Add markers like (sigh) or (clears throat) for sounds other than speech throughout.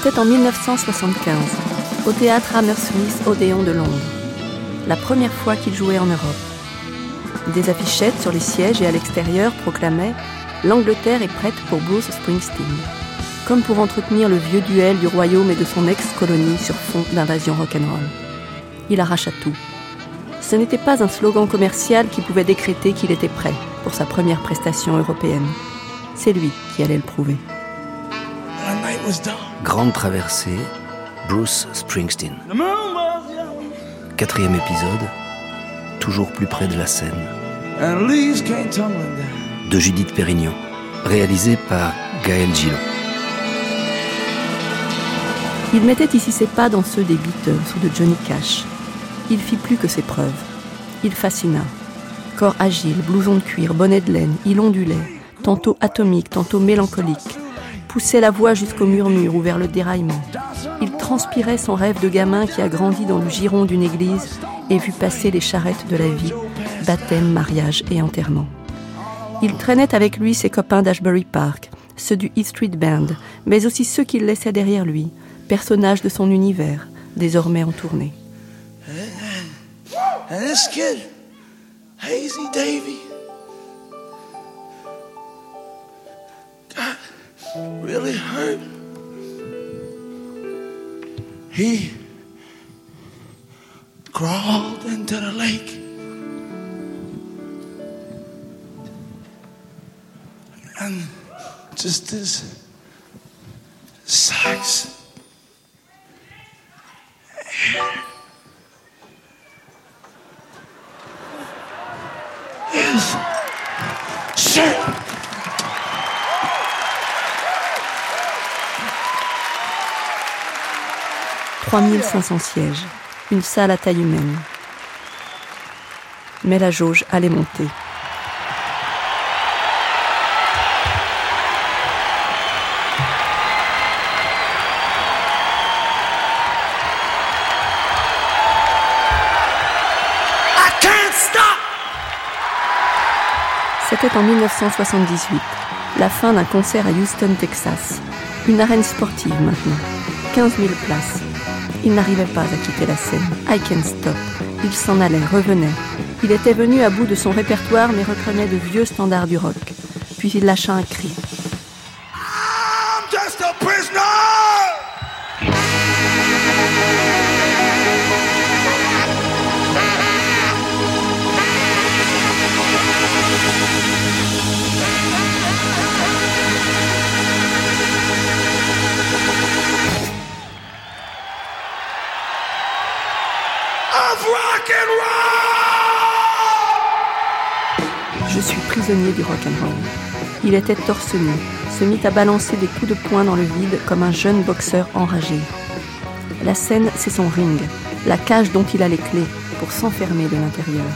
C'était en 1975, au théâtre Hammersmith Odéon de Londres. La première fois qu'il jouait en Europe. Des affichettes sur les sièges et à l'extérieur proclamaient L'Angleterre est prête pour Bruce Springsteen. Comme pour entretenir le vieux duel du royaume et de son ex-colonie sur fond d'invasion rock'n'roll. Il arracha tout. Ce n'était pas un slogan commercial qui pouvait décréter qu'il était prêt pour sa première prestation européenne. C'est lui qui allait le prouver. Grande traversée, Bruce Springsteen. Quatrième épisode, toujours plus près de la scène. De Judith Pérignon, réalisé par Gaël Gillon. Il mettait ici ses pas dans ceux des Beatles ou de Johnny Cash. Il fit plus que ses preuves. Il fascina. Corps agile, blouson de cuir, bonnet de laine, il ondulait, tantôt atomique, tantôt mélancolique, poussait la voix jusqu'au murmure ou vers le déraillement. Il transpirait son rêve de gamin qui a grandi dans le giron d'une église et vu passer les charrettes de la vie, baptême, mariage et enterrement. Il traînait avec lui ses copains d'Ashbury Park, ceux du East Street Band, mais aussi ceux qu'il laissait derrière lui, personnages de son univers, désormais en tournée. Really hurt. He crawled into the lake. And just his socks. His shirt. 3500 sièges, une salle à taille humaine. Mais la jauge allait monter. C'était en 1978, la fin d'un concert à Houston, Texas. Une arène sportive maintenant. 15 000 places. Il n'arrivait pas à quitter la scène. I can't stop. Il s'en allait, revenait. Il était venu à bout de son répertoire mais reprenait de vieux standards du rock. Puis il lâcha un cri. Je suis prisonnier du rock'n'roll. Il était torse nu, se mit à balancer des coups de poing dans le vide comme un jeune boxeur enragé. La scène, c'est son ring, la cage dont il a les clés pour s'enfermer de l'intérieur.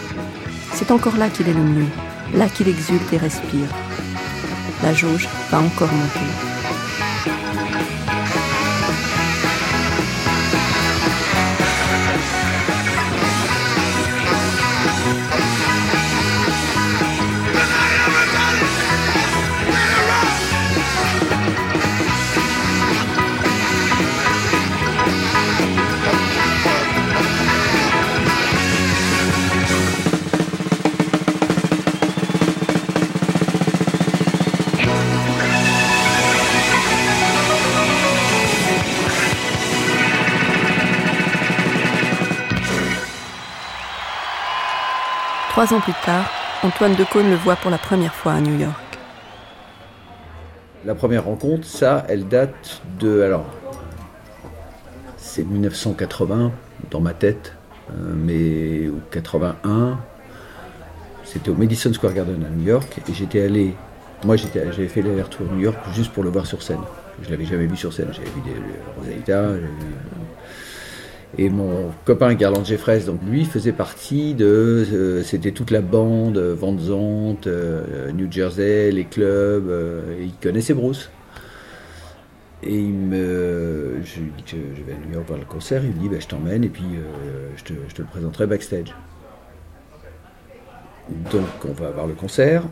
C'est encore là qu'il est le mieux, là qu'il exulte et respire. La jauge va encore monter. Trois ans plus tard, Antoine Decaune le voit pour la première fois à New York. La première rencontre, ça, elle date de. Alors. C'est 1980 dans ma tête, euh, mais. ou 81. C'était au Madison Square Garden à New York et j'étais allé. Moi, j'avais fait l'aller-retour à New York juste pour le voir sur scène. Je l'avais jamais vu sur scène. J'avais vu des Rosalita, j'avais vu et mon copain Garland Jeffress, donc lui faisait partie de, euh, c'était toute la bande, euh, Van euh, New Jersey, les clubs, il connaissait Bruce. Et il me, je lui dis que je vais York voir le concert, il me dit bah, je t'emmène et puis je, te, le présenterai backstage. donc on va avoir le concert.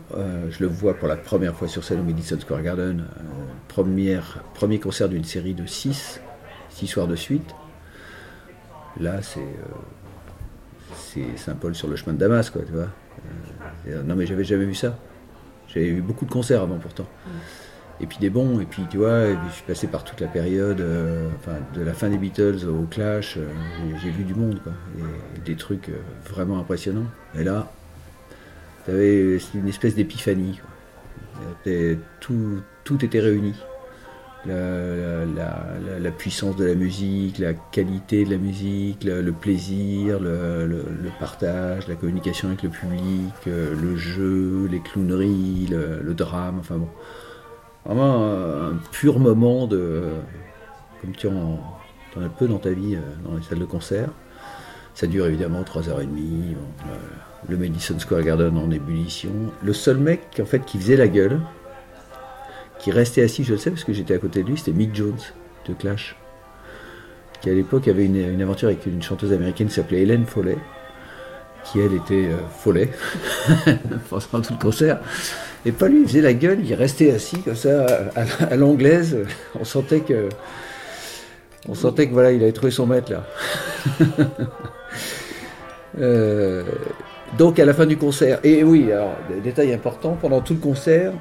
Je le vois pour la première fois sur scène au Madison Square Garden. Premier concert d'une série de 6, 6 soirs de suite. Là, c'est euh, c'est Saint-Paul sur le chemin de Damas, quoi, tu vois. Euh, non, mais j'avais jamais vu ça. J'avais eu beaucoup de concerts avant pourtant. Et puis des bons, et puis tu vois, et puis je suis passé par toute la période, euh, enfin, de la fin des Beatles au Clash, euh, j'ai- vu du monde, quoi. Et, des trucs euh, vraiment impressionnants. Et là, t'avais c'est une espèce d'épiphanie, quoi. T'es- Tout, tout était réuni. La, puissance de la musique, la qualité de la musique, le, plaisir, le, partage, la communication avec le public, euh, le jeu, les clowneries, le, drame, enfin bon. Vraiment un, pur moment de. comme tu en, as peu dans ta vie, euh, dans les salles de concert. Ça dure évidemment 3h30. bon, le Madison Square Garden en ébullition. Le seul mec en fait qui faisait la gueule, qui restait assis, je le sais parce que j'étais à côté de lui, c'était Mick Jones de Clash, qui à l'époque avait une, aventure avec une chanteuse américaine qui s'appelait Hélène Follet, qui elle était euh, follet (laughs) tout le concert. Et pas lui, il faisait la gueule, il restait assis comme ça à, à l'anglaise. On sentait que, on sentait que voilà, il avait trouvé son maître là. (laughs) Euh, donc à la fin du concert, et oui, alors détail important, pendant tout le concert,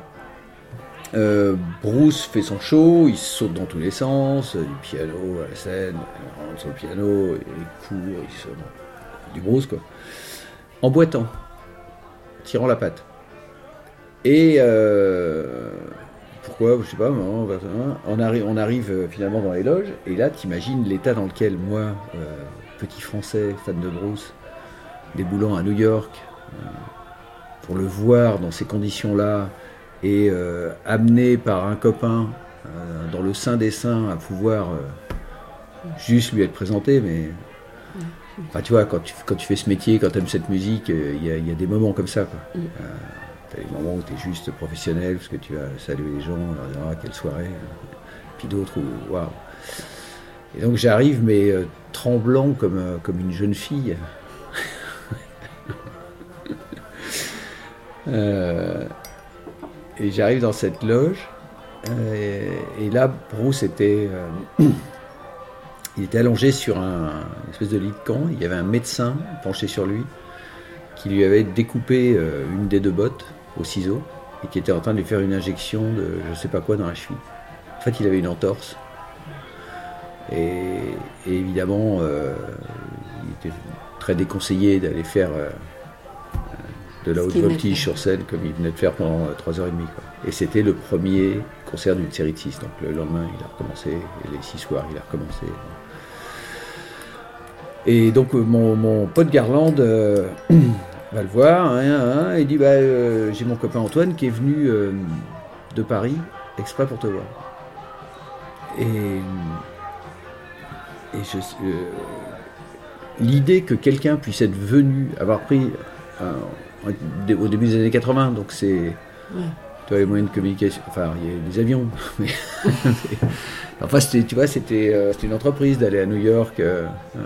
euh, Bruce fait son show, il saute dans tous les sens, du piano à la scène, il rentre sur le piano, il court, il sonne. Du Bruce quoi. En boitant, tirant la patte. Et euh, pourquoi, je sais pas, on, arrive, on arrive euh, finalement dans les loges, et là t'imagines l'état dans lequel moi, petit français, fan de Bruce, déboulant à New York, pour le voir dans ces conditions-là, et euh, amené par un copain euh, dans le sein des saints à pouvoir euh, juste lui être présenté, mais enfin, tu vois, quand tu, quand tu fais ce métier, quand tu aimes cette musique, euh, il y, a- il y a des moments comme ça. Quoi. Mm. Euh, t'as des moments où tu es juste professionnel, parce que tu vas saluer les gens, leur dire ah, quelle soirée, puis d'autres où waouh. Et donc j'arrive, mais euh, tremblant comme, comme une jeune fille. (laughs) Et j'arrive dans cette loge, euh, et, là, Bruce était, euh, (clears throat) il était allongé sur un une espèce de lit de camp. Il y avait un médecin penché sur lui qui lui avait découpé euh, une des deux bottes au ciseau et qui était en train de lui faire une injection de je sais pas quoi dans la cheville. En fait, il avait une entorse. Et, évidemment, il était très déconseillé d'aller faire de la haute voltige sur scène comme il venait de faire pendant 3h30. Quoi. Et c'était le premier concert d'une série de 6. Donc le lendemain, il a recommencé, et les 6 soirs, il a recommencé. Et donc euh, mon, mon pote Garland euh, (clears throat) va le voir, hein, hein, et dit bah, euh, J'ai mon copain Antoine qui est venu euh, de Paris exprès pour te voir. Et, et je, euh, l'idée que quelqu'un puisse être venu, avoir pris euh, au début des années 80, donc c'est. Tu vois, les moyens de communication. Enfin, il y a des avions, (laughs) mais. (laughs) enfin, c'était, tu vois, c'était, euh, c'était une entreprise d'aller à New York. euh, euh,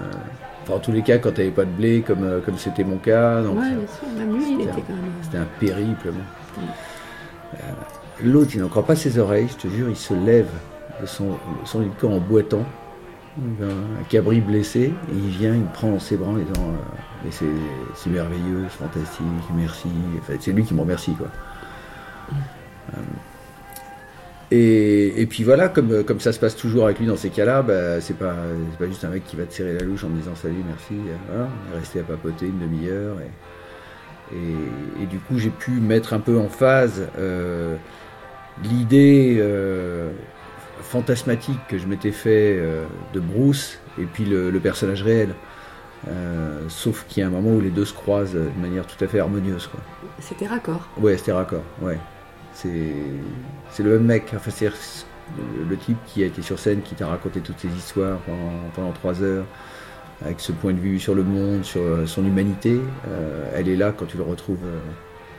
enfin, en tous les cas, quand tu n'avais pas de blé, comme, euh, comme c'était mon cas. Donc, Ouais, bien sûr. Même lui, il était quand même. c'était un périple. L'autre, il n'en croit pas ses oreilles, je te jure, il se lève de son, de son lit de camp en boitant, un, un cabri blessé, et il vient, il me prend dans ses bras en disant Mais c'est, merveilleux, c'est fantastique, merci. C'est lui qui me remercie, quoi. Euh, et, et puis voilà, comme, ça se passe toujours avec lui dans ces cas-là, bah, c'est pas, juste un mec qui va te serrer la louche en disant salut, merci. euh, Voilà, resté à papoter une demi-heure. Et, et, et du coup, j'ai pu mettre un peu en phase euh, l'idée euh, fantasmatique que je m'étais fait euh, de Bruce et puis le personnage réel. Euh, sauf qu'il y a un moment où les deux se croisent de manière tout à fait harmonieuse. Quoi. C'était raccord. Ouais, c'était raccord, ouais. C'est, c'est le même mec, enfin, c'est le, type qui a été sur scène, qui t'a raconté toutes ces histoires pendant, pendant trois heures, avec ce point de vue sur le monde, sur euh, son humanité. euh, elle est là quand tu le retrouves euh,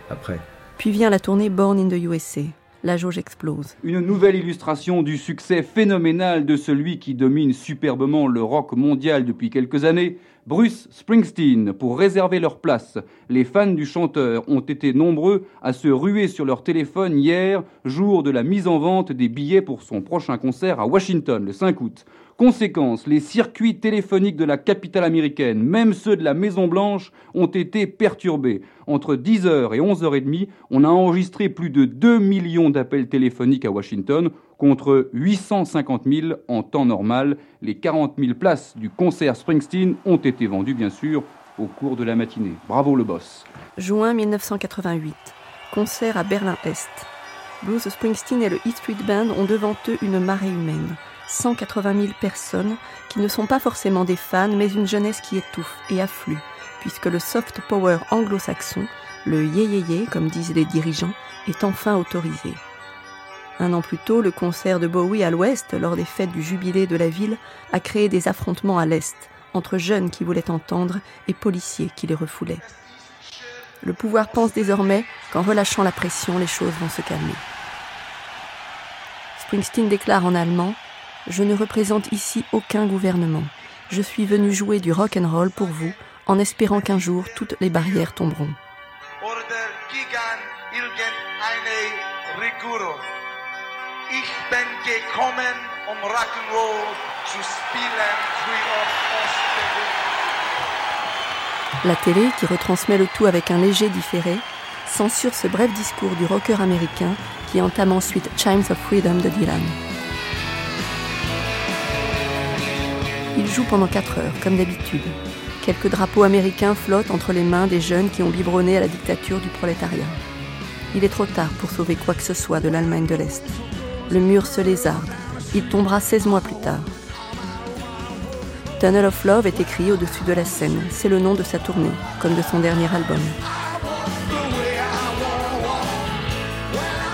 après. Puis vient la tournée Born in the USA. la jauge explose. Une nouvelle illustration du succès phénoménal de celui qui domine superbement le rock mondial depuis quelques années, Bruce Springsteen, pour réserver leur place. Les fans du chanteur ont été nombreux à se ruer sur leur téléphone hier, jour de la mise en vente des billets pour son prochain concert à Washington le 5 août. Conséquence, les circuits téléphoniques de la capitale américaine, même ceux de la Maison Blanche, ont été perturbés. Entre 10h et 11h30, on a enregistré plus de 2 millions d'appels téléphoniques à Washington, contre 850 000 en temps normal. Les 40 000 places du concert Springsteen ont été vendues, bien sûr, au cours de la matinée. Bravo le boss. Juin 1988. Concert à Berlin-Est. Blues Springsteen et le E Street Band ont devant eux une marée humaine. 180 000 personnes qui ne sont pas forcément des fans, mais une jeunesse qui étouffe et afflue, puisque le soft power anglo-saxon, le yé comme disent les dirigeants, est enfin autorisé. Un an plus tôt, le concert de Bowie à l'ouest, lors des fêtes du jubilé de la ville, a créé des affrontements à l'est, entre jeunes qui voulaient entendre et policiers qui les refoulaient. Le pouvoir pense désormais qu'en relâchant la pression, les choses vont se calmer. Springsteen déclare en allemand je ne représente ici aucun gouvernement. Je suis venu jouer du rock and roll pour vous, en espérant qu'un jour toutes les barrières tomberont. La télé, qui retransmet le tout avec un léger différé, censure ce bref discours du rocker américain qui entame ensuite Chimes of Freedom de Dylan. Il joue pendant 4 heures, comme d'habitude. Quelques drapeaux américains flottent entre les mains des jeunes qui ont biberonné à la dictature du prolétariat. Il est trop tard pour sauver quoi que ce soit de l'Allemagne de l'Est. Le mur se lézarde. Il tombera 16 mois plus tard. Tunnel of Love est écrit au-dessus de la scène. C'est le nom de sa tournée, comme de son dernier album.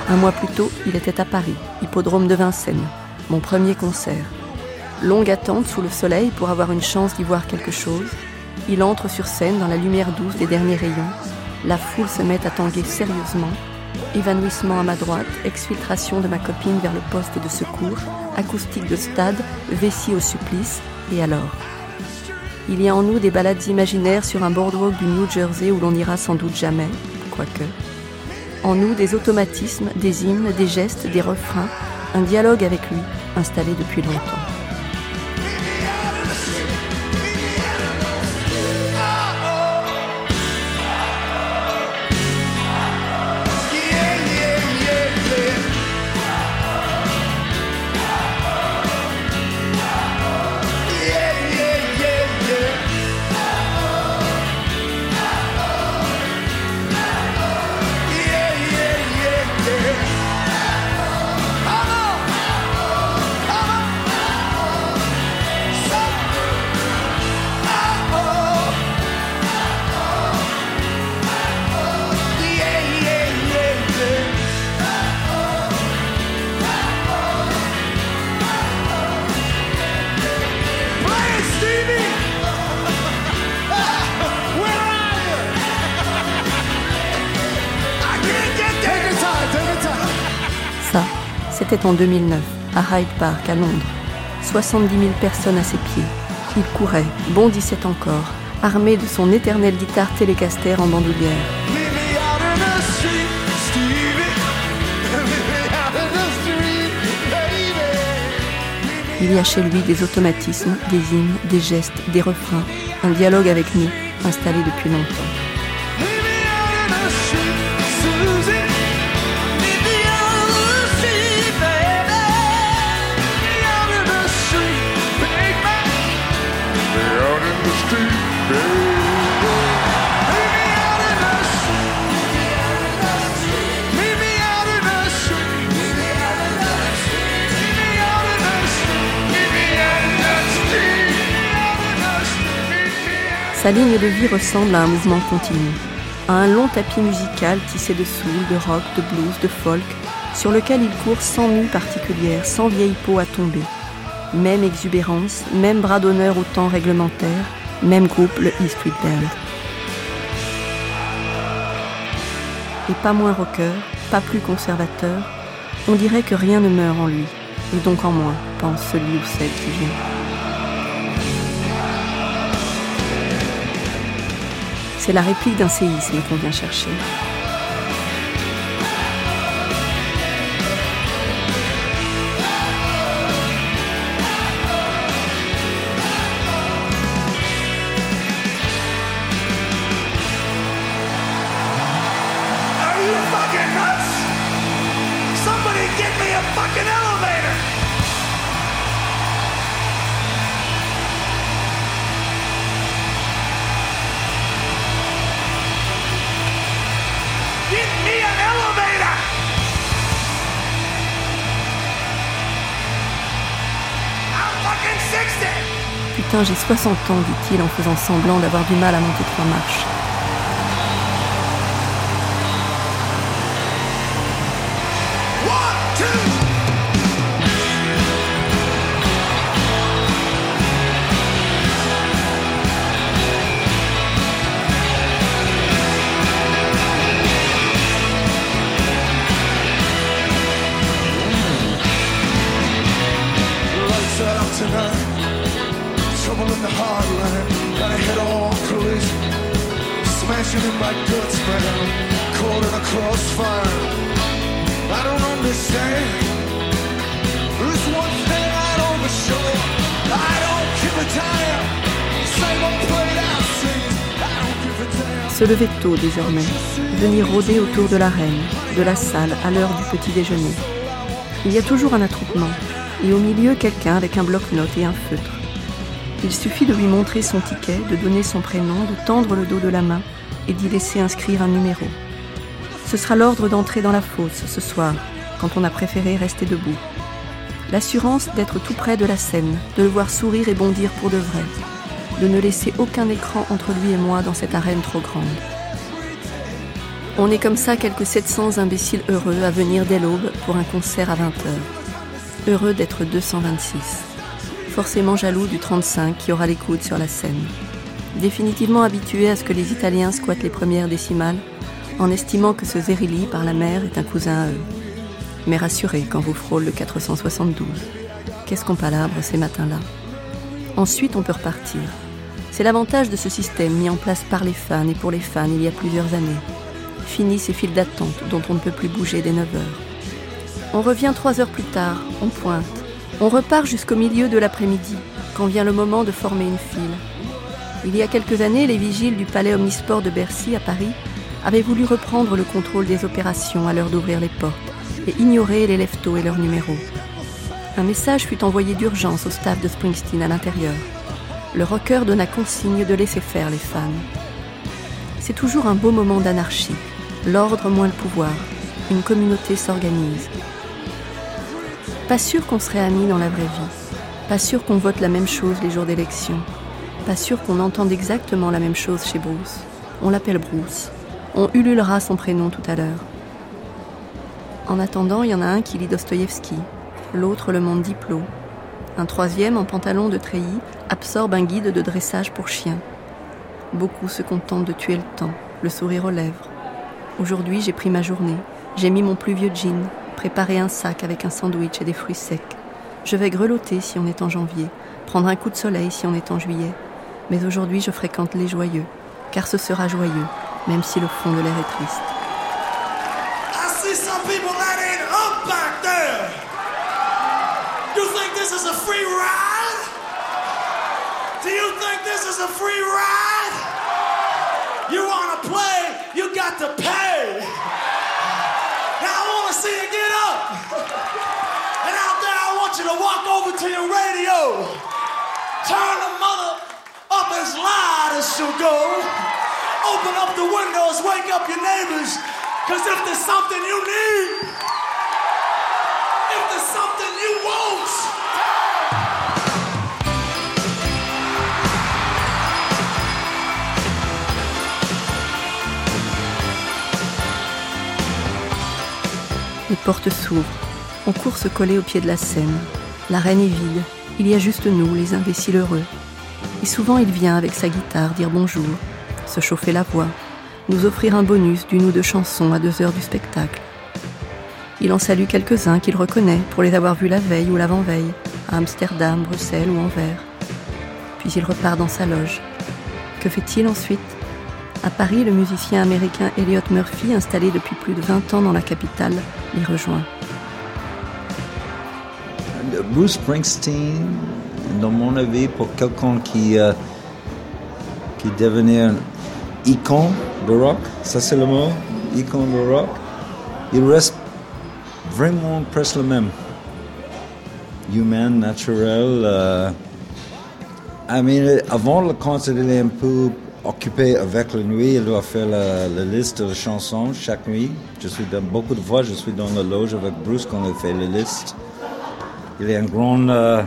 Un mois plus tôt, il était à Paris, hippodrome de Vincennes, mon premier concert. Longue attente sous le soleil pour avoir une chance d'y voir quelque chose. Il entre sur scène dans la lumière douce des derniers rayons. La foule se met à tanguer sérieusement. Évanouissement à ma droite, exfiltration de ma copine vers le poste de secours, acoustique de stade, vessie au supplice, et alors? Il y a en nous des balades imaginaires sur un boardwalk du New Jersey où l'on n'ira sans doute jamais, quoique. En nous des automatismes, des hymnes, des gestes, des refrains, un dialogue avec lui, installé depuis longtemps. C'était en 2009, à Hyde Park, à Londres. 70 000 personnes à ses pieds. Il courait, bondissait encore, armé de son éternelle guitare télécaster en bandoulière. Il y a chez lui des automatismes, des hymnes, des gestes, des refrains, un dialogue avec nous, installé depuis longtemps. Sa ligne de vie ressemble à un mouvement continu, à un long tapis musical tissé de soul, de rock, de blues, de folk, sur lequel il court sans mue particulière, sans vieille peau à tomber. Même exubérance, même bras d'honneur au temps réglementaire, même groupe, le E Street Band. Et pas moins rocker, pas plus conservateur, On dirait que rien ne meurt en lui, et donc en moi, pense celui ou celle qui vient. C'est la réplique d'un séisme qu'on vient chercher. J'ai 60 ans, dit-il en faisant semblant d'avoir du mal à monter trois marches. Lever tôt désormais, venir rôder autour de l'arène, de la salle, à l'heure du petit déjeuner. Il y a toujours un attroupement, et au milieu quelqu'un avec un bloc-notes et un feutre. Il suffit de lui montrer son ticket, de donner son prénom, de tendre le dos de la main et d'y laisser inscrire un numéro. Ce sera l'ordre d'entrer dans la fosse ce soir, quand on a préféré rester debout. L'assurance d'être tout près de la scène, de le voir sourire et bondir pour de vrai, de ne laisser aucun écran entre lui et moi dans cette arène trop grande. On est comme ça quelques 700 imbéciles heureux à venir dès l'aube pour un concert à 20h. Heureux d'être 226. Forcément jaloux du 35 qui aura les coudes sur la scène. Définitivement habitué à ce que les Italiens squattent les premières décimales, en estimant que ce Zerilli par la mer est un cousin à eux. Mais rassuré quand vous frôle le 472. Qu'est-ce qu'on palabre ces matins-là? Ensuite, on peut repartir. C'est l'avantage de ce système mis en place par les fans et pour les fans il y a plusieurs années. Fini ces files d'attente dont on ne peut plus bouger dès 9 heures. On revient trois heures plus tard, on pointe. On repart jusqu'au milieu de l'après-midi, quand vient le moment de former une file. Il y a quelques années, les vigiles du palais Omnisport de Bercy à Paris avaient voulu reprendre le contrôle des opérations à l'heure d'ouvrir les portes et ignorer les leftos et leurs numéros. Un message fut envoyé d'urgence au staff de Springsteen à l'intérieur. Le rocker donna consigne de laisser faire les fans. C'est toujours un beau moment d'anarchie. L'ordre moins le pouvoir. Une communauté s'organise. Pas sûr qu'on serait amis dans la vraie vie. Pas sûr qu'on vote la même chose les jours d'élection. Pas sûr qu'on entende exactement la même chose chez Bruce. On l'appelle Bruce. On ululera son prénom tout à l'heure. En attendant, il y en a un qui lit Dostoïevski, l'autre le monde Diplo. Un troisième, en pantalon de treillis, absorbe un guide de dressage pour chiens. Beaucoup se contentent de tuer le temps, le sourire aux lèvres. Aujourd'hui, j'ai pris ma journée. J'ai mis mon plus vieux jean, préparé un sac avec un sandwich et des fruits secs. Je vais grelotter si on est en janvier, prendre un coup de soleil si on est en juillet. Mais aujourd'hui, je fréquente les joyeux, car ce sera joyeux, même si le fond de l'air est triste. Free ride? You wanna play, you got to pay. Now I wanna see you get up. And out there, I want you to walk over to your radio. Turn the mother up as loud as she'll go. Open up the windows, wake up your neighbors. Cause if there's something you need, if there's something you want, Les portes s'ouvrent. On court se coller au pied de la scène. L'arène est vide. Il y a juste nous, les imbéciles heureux. Et souvent, il vient avec sa guitare dire bonjour, se chauffer la voix, nous offrir un bonus d'une ou deux chansons à deux heures du spectacle. Il en salue quelques-uns qu'il reconnaît pour les avoir vus la veille ou l'avant-veille, à Amsterdam, Bruxelles ou Anvers. Puis il repart dans sa loge. Que fait-il ensuite? À Paris, le musicien américain Elliot Murphy, installé depuis plus de 20 ans dans la capitale, l'y rejoint. Bruce Springsteen, dans mon avis, pour quelqu'un qui, euh, qui devenait un icône de rock, ça c'est le mot, icône de rock, il reste vraiment presque le même. Humain, naturel. euh, I mean, avant le concert, il est un occupé avec la nuit. Il doit faire la, la liste de chansons chaque nuit. Je suis dans, beaucoup de fois, je suis dans la loge avec Bruce quand il fait les listes. Il y a un grand euh,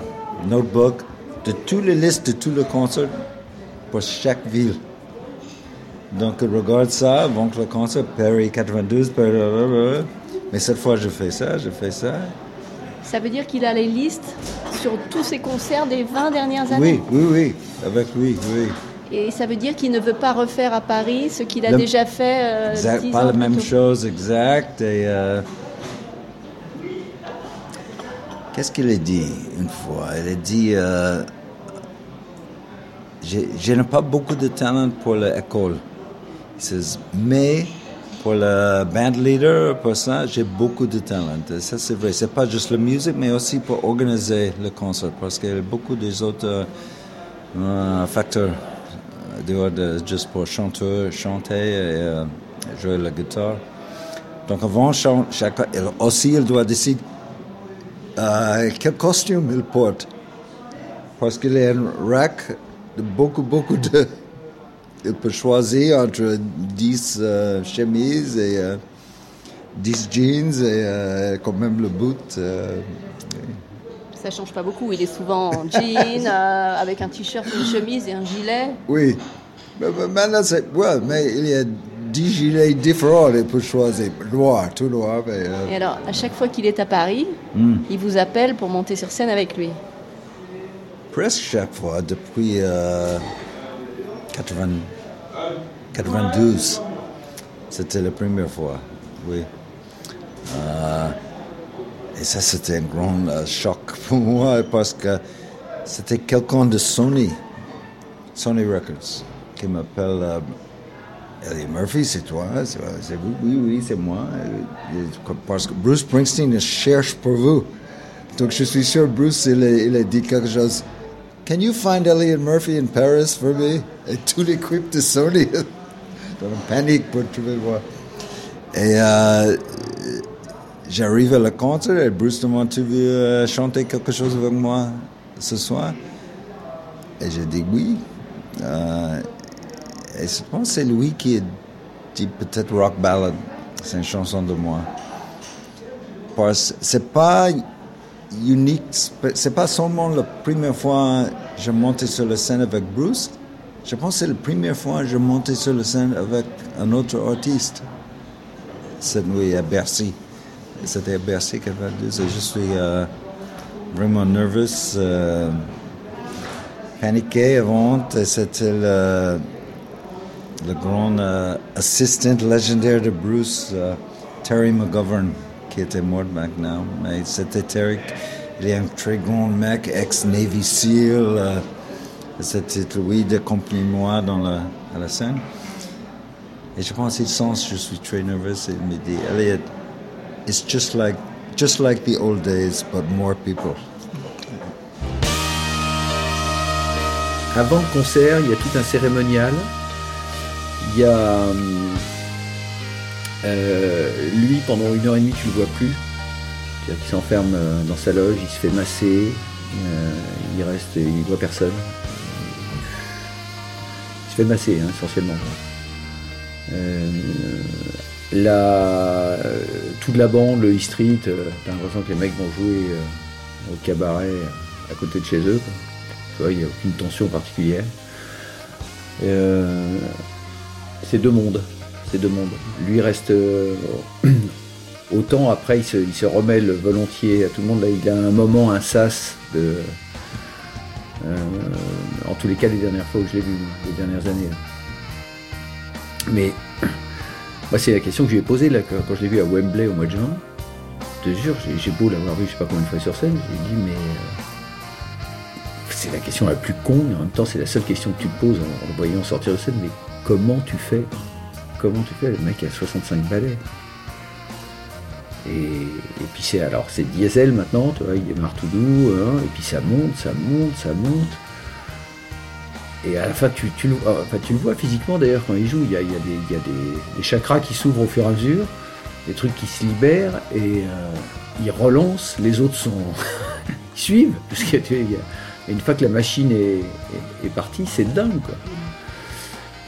notebook de toutes les listes de tous les concerts pour chaque ville. Donc, il regarde ça avant que le concert, Paris 92, Paris, mais cette fois, je fais ça, je fais ça. Ça veut dire qu'il a les listes sur tous ses concerts des 20 dernières Oui, oui, oui, avec lui, oui. Et ça veut dire qu'il ne veut pas refaire à Paris ce qu'il a Le- déjà fait. euh, Exact, 10 pas ans la même tôt. chose exact. Et euh, qu'est-ce qu'il a dit une fois? Il a dit euh, j'ai- je n'ai pas beaucoup de talent pour l'école. Il says, mais pour le band leader, pour ça, j'ai beaucoup de talent. Et ça, c'est vrai. C'est pas juste la musique, mais aussi pour organiser le concert, parce qu'il y a beaucoup des autres euh, facteurs dehors de juste pour chanter, chanter et euh, jouer la guitare. Donc avant cha- chaque, il- aussi, il doit décider euh, quel costume il porte. Parce qu'il a un rack de beaucoup, beaucoup de... (laughs) Il peut choisir entre 10 euh, chemises et euh, 10 jeans et quand même le boot. Ça change pas beaucoup. Il est souvent en jean, (laughs) euh, avec un t-shirt, une chemise et un gilet. oui. Mais, maintenant, c'est... Ouais, mais il y a 10 gilets différents, il peut choisir. Noir, tout noir, mais... euh, Et alors, à chaque fois qu'il est à Paris, hmm. il vous appelle pour monter sur scène avec lui. presque chaque fois depuis euh, 80 92. C'était la première fois, oui. Euh, et ça, c'était un grand euh, choc (laughs) pour moi parce que c'était quelqu'un de Sony, Sony Records, qui m'appelle euh, Ellie Murphy, c'est toi, c'est vous, oui, oui, c'est moi. Parce que Bruce Springsteen cherche pour vous. Donc je suis sûr Bruce, il a, il a dit quelque chose. Can you find Elliot Murphy in Paris for me? Et tout l'équipe de Sony (laughs) dans une panique pour trouver moi. Et euh, j'arrive à la concert et Bruce demande Tu veux euh, chanter quelque chose avec moi ce soir? Et j'ai dit oui. Euh, et je pense que c'est lui qui dit peut-être Rock Ballad. C'est une chanson de moi. Parce c'est pas unique. C'est pas seulement la première fois que je montais sur la scène avec Bruce. Je pense que c'est la première fois que je montais sur la scène avec un autre artiste. Cette nuit à Bercy. C'était à Bercy 92 et je suis euh, vraiment nerveux, euh, paniqué avant. C'était le, le grand euh, assistant légendaire de Bruce, euh, Terry McGovern, qui était mort maintenant. Mais c'était Terry, il est un très grand mec, ex-Navy SEAL. euh, c'était lui de moi dans la, à la scène. Et je pense qu'il sent je suis très nerveux. Il me dit, Elliot, it's just like, just like the old days, but more people. Avant le concert, il y a tout un cérémonial. Il y a euh, lui pendant une heure et demie, tu le vois plus. Qu'il s'enferme euh, dans sa loge, il se fait masser, euh, il reste, il voit personne. Il se fait masser hein, essentiellement. Euh, toute la bande, le E-Street, euh, t'as l'impression que les mecs vont jouer euh, au cabaret à côté de chez eux. il n'y a aucune tension particulière. C'est deux mondes. C'est deux mondes. Lui reste (clears throat) autant après, il se, il se remêle volontiers à tout le monde. Là, il a un moment, un sas en tous les cas, les dernières fois où je l'ai vu, les dernières années. Mais c'est la question que je lui ai posée quand je l'ai vu à Wembley au mois de juin. je te jure, j'ai beau l'avoir vu je sais pas combien de fois sur scène, j'ai dit mais euh, c'est la question la plus con, en même temps c'est la seule question que tu te poses en, le voyant sortir de scène, mais comment tu fais? Comment tu fais? Le mec a 65 balais. Et, puis c'est alors c'est diesel maintenant, tu vois, il démarre tout doux, hein, et puis ça monte, ça monte, ça monte. Et à la fin, tu, le, vois physiquement d'ailleurs quand il joue, il y a, des, chakras qui s'ouvrent au fur et à mesure, des trucs qui se libèrent, et euh, il relance, les autres sont. (laughs) suivent, parce a, une fois que la machine est, partie, c'est dingue.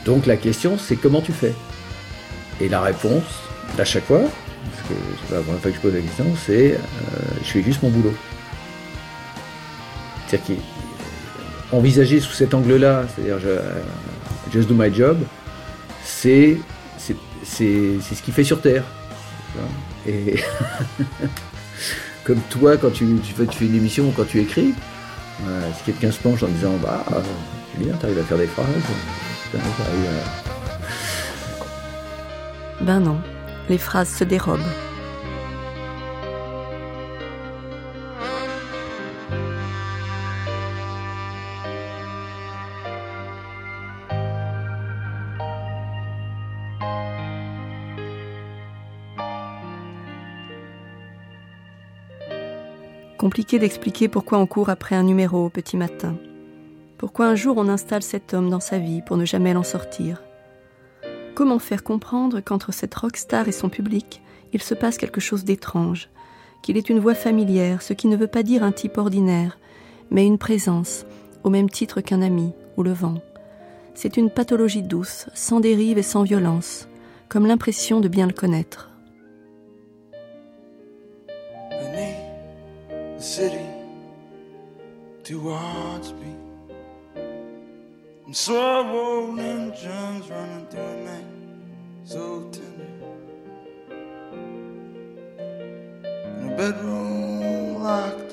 Donc la question, c'est comment tu fais? Et la réponse, à chaque fois, parce que c'est pas la première fois que je pose la question, c'est euh, je fais juste mon boulot. C'est-à-dire qu'envisager sous cet angle-là, c'est-à-dire je, just do my job, c'est ce qu'il fait sur Terre. Et (laughs) comme toi, quand tu, fais, une émission ou quand tu écris, euh, si quelqu'un se penche en disant bah c'est bien, t'arrives à faire des phrases, t'arrives à... Ben non, les phrases se dérobent. Compliqué d'expliquer pourquoi on court après un numéro au petit matin. Pourquoi un jour on installe cet homme dans sa vie pour ne jamais l'en sortir. Comment faire comprendre qu'entre cette rockstar et son public, il se passe quelque chose d'étrange, qu'il est une voix familière, ce qui ne veut pas dire un type ordinaire, mais une présence, au même titre qu'un ami ou le vent. C'est une pathologie douce, sans dérive et sans violence, comme l'impression de bien le connaître. And slow drums running through the night, so tender. In a bedroom locked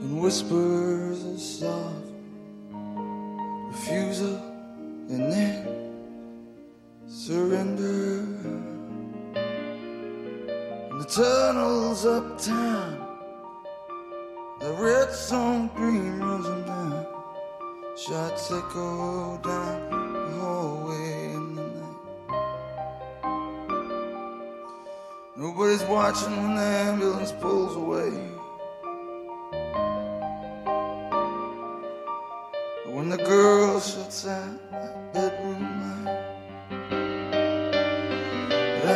in whispers of soft refusal and then surrender. In the tunnels uptown, the red song dream runs them down. Shots echo down the hallway in the night. Nobody's watching when the ambulance pulls away. But When the girl shuts out that bedroom light.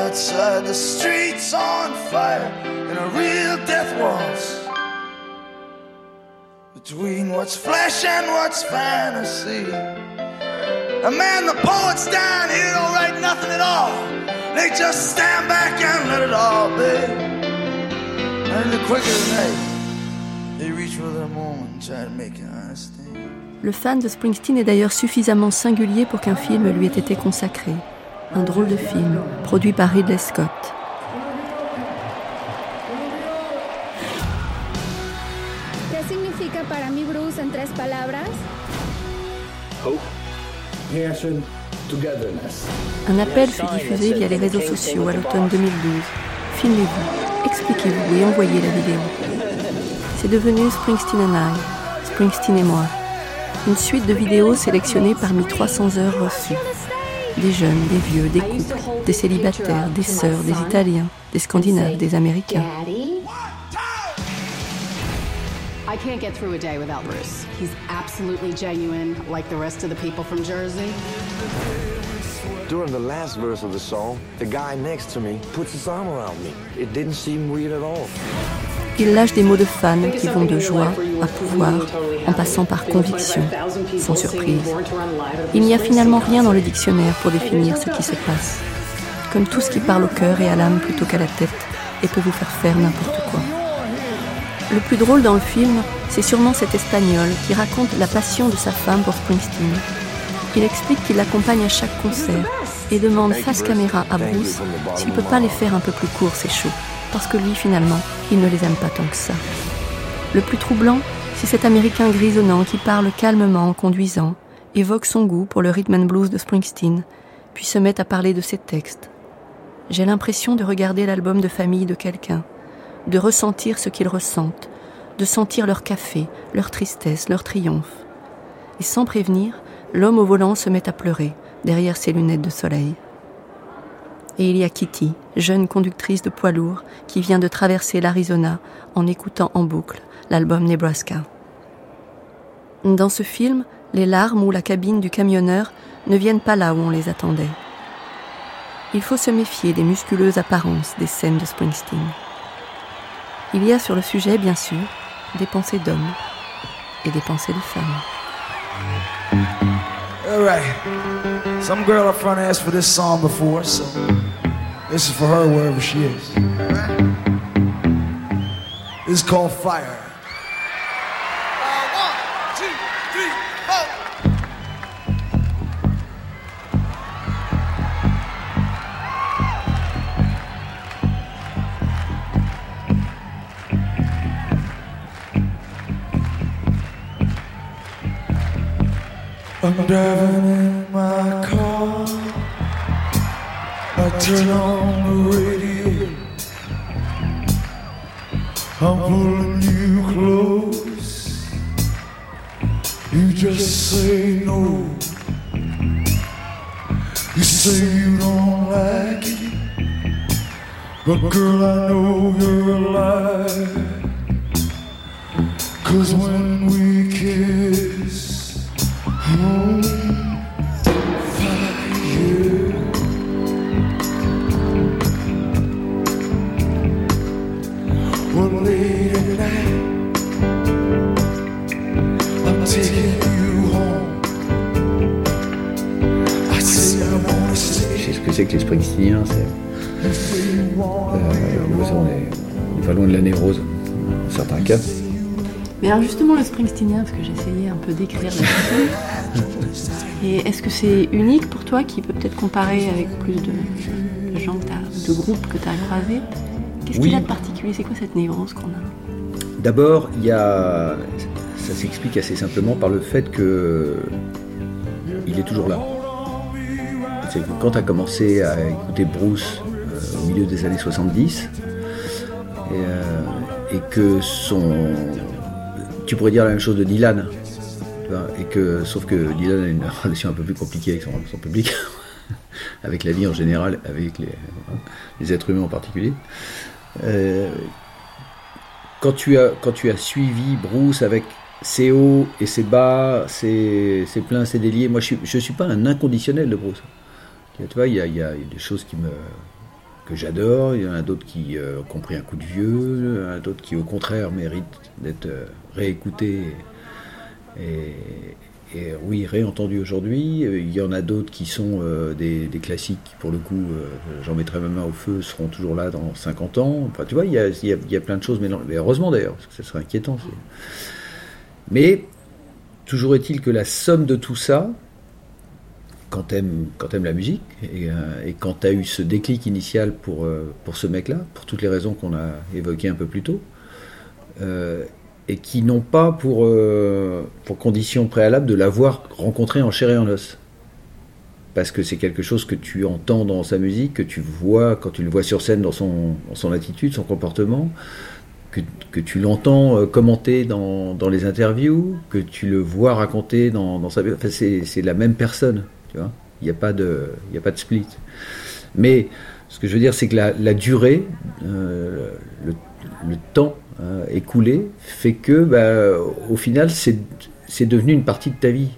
Outside the streets on fire and a real death waltz between what's flesh and what's fantasy. A man, the poets down here don't write nothing at all. They just stand back and let it all be. And the quicker than they, they reach for their moment and try to make it understand. Le fan de Springsteen est d'ailleurs suffisamment singulier pour qu'un film lui ait été consacré. Un drôle de film, produit par Ridley Scott. Un appel fut diffusé via les réseaux sociaux à l'automne 2012. Filmez-vous, expliquez-vous et envoyez la vidéo. C'est devenu Springsteen and I, Springsteen et moi. Une suite de vidéos sélectionnées parmi 300 heures reçues. Des jeunes, des vieux, des couples, des célibataires, des sœurs, des Italiens, des Scandinaves, des Américains. I can't get through a day without Bruce. He's absolutely genuine, like the rest of the people from Jersey. During the last verse of the song, the guy next to me puts his arm around me. It didn't seem weird at all. Il lâche des mots de fan qui vont de joie à pouvoir, en passant par conviction, sans surprise. Il n'y a finalement rien dans le dictionnaire pour définir ce qui se passe. Comme tout ce qui parle au cœur et à l'âme plutôt qu'à la tête, et peut vous faire faire n'importe quoi. Le plus drôle dans le film, c'est sûrement cet Espagnol qui raconte la passion de sa femme pour Springsteen. Il explique qu'il l'accompagne à chaque concert et demande face caméra à Bruce s'il peut pas les faire un peu plus courts ces shows, parce que lui finalement, il ne les aime pas tant que ça. Le plus troublant, c'est cet Américain grisonnant qui parle calmement en conduisant, évoque son goût pour le rhythm and blues de Springsteen, puis se met à parler de ses textes. J'ai l'impression de regarder l'album de famille de quelqu'un, de ressentir ce qu'ils ressentent, de sentir leur café, leur tristesse, leur triomphe. Et sans prévenir, l'homme au volant se met à pleurer derrière ses lunettes de soleil. Et il y a Kitty, jeune conductrice de poids lourd, qui vient de traverser l'Arizona en écoutant en boucle l'album Nebraska. Dans ce film, les larmes ou la cabine du camionneur ne viennent pas là où on les attendait. Il faut se méfier des musculeuses apparences des scènes de Springsteen. Il y a sur le sujet, bien sûr, des pensées d'hommes et des pensées de femmes. All right. Some girl up front asked for this song before, so this is for her wherever she is. This is called Fire. I'm driving in my car. I turn on the radio. I'm pulling you close. You just say no. You say you don't like it. But girl, I know you're a liar. Cause when we kiss, la névrose, dans certains cas. Mais alors justement le Springsteenien, parce que j'essayais un peu d'écrire. Et est-ce que c'est unique pour toi qui peut peut-être comparer avec plus de, de gens, que de groupes que tu as croisés? Qu'est-ce Oui. qu'il a de particulier? C'est quoi cette névrose qu'on a? D'abord, il y a. Ça s'explique assez simplement par le fait que. Il est toujours là. C'est que quand tu as commencé à écouter Bruce euh, au milieu des années 70, et, euh, et que son. Tu pourrais dire la même chose de Dylan. et que, sauf que Dylan a une relation un peu plus compliquée avec son, public, (laughs) avec la vie en général, avec les, êtres humains en particulier. Euh, quand tu as, quand tu as suivi Bruce avec ses hauts et ses bas, ses, ses pleins, ses déliés, moi je je suis pas un inconditionnel de Bruce. Tu vois, il y a des choses qui me, j'adore, il y en a d'autres qui euh, ont pris un coup de vieux, il y en a d'autres qui au contraire méritent d'être euh, réécoutés et, oui, réentendus aujourd'hui. Euh, Il y en a d'autres qui sont des, classiques qui, pour le coup, j'en mettrai ma main au feu, seront toujours là dans 50 ans. Enfin, tu vois, il y a, plein de choses, mais, mais heureusement d'ailleurs, parce que ça serait inquiétant. Mais toujours est-il que la somme de tout ça, quand t'aimes t'aimes la musique et, euh, et quand t'as eu ce déclic initial pour euh, pour ce mec-là, pour toutes les raisons qu'on a évoquées un peu plus tôt, euh, et qui n'ont pas pour pour condition préalable de l'avoir rencontré en chair et en os, parce que c'est quelque chose que tu entends dans sa musique, que tu vois quand tu le vois sur scène dans son dans son attitude, son comportement. Que, que tu l'entends commenter dans, dans les interviews, que tu le vois raconter dans, dans sa... Enfin, c'est la même personne, Il n'y a, pas de- a pas de split. Mais ce que je veux dire, c'est que la, durée, euh, le, temps euh, écoulé, fait que, bah, au final, c'est devenu une partie de ta vie.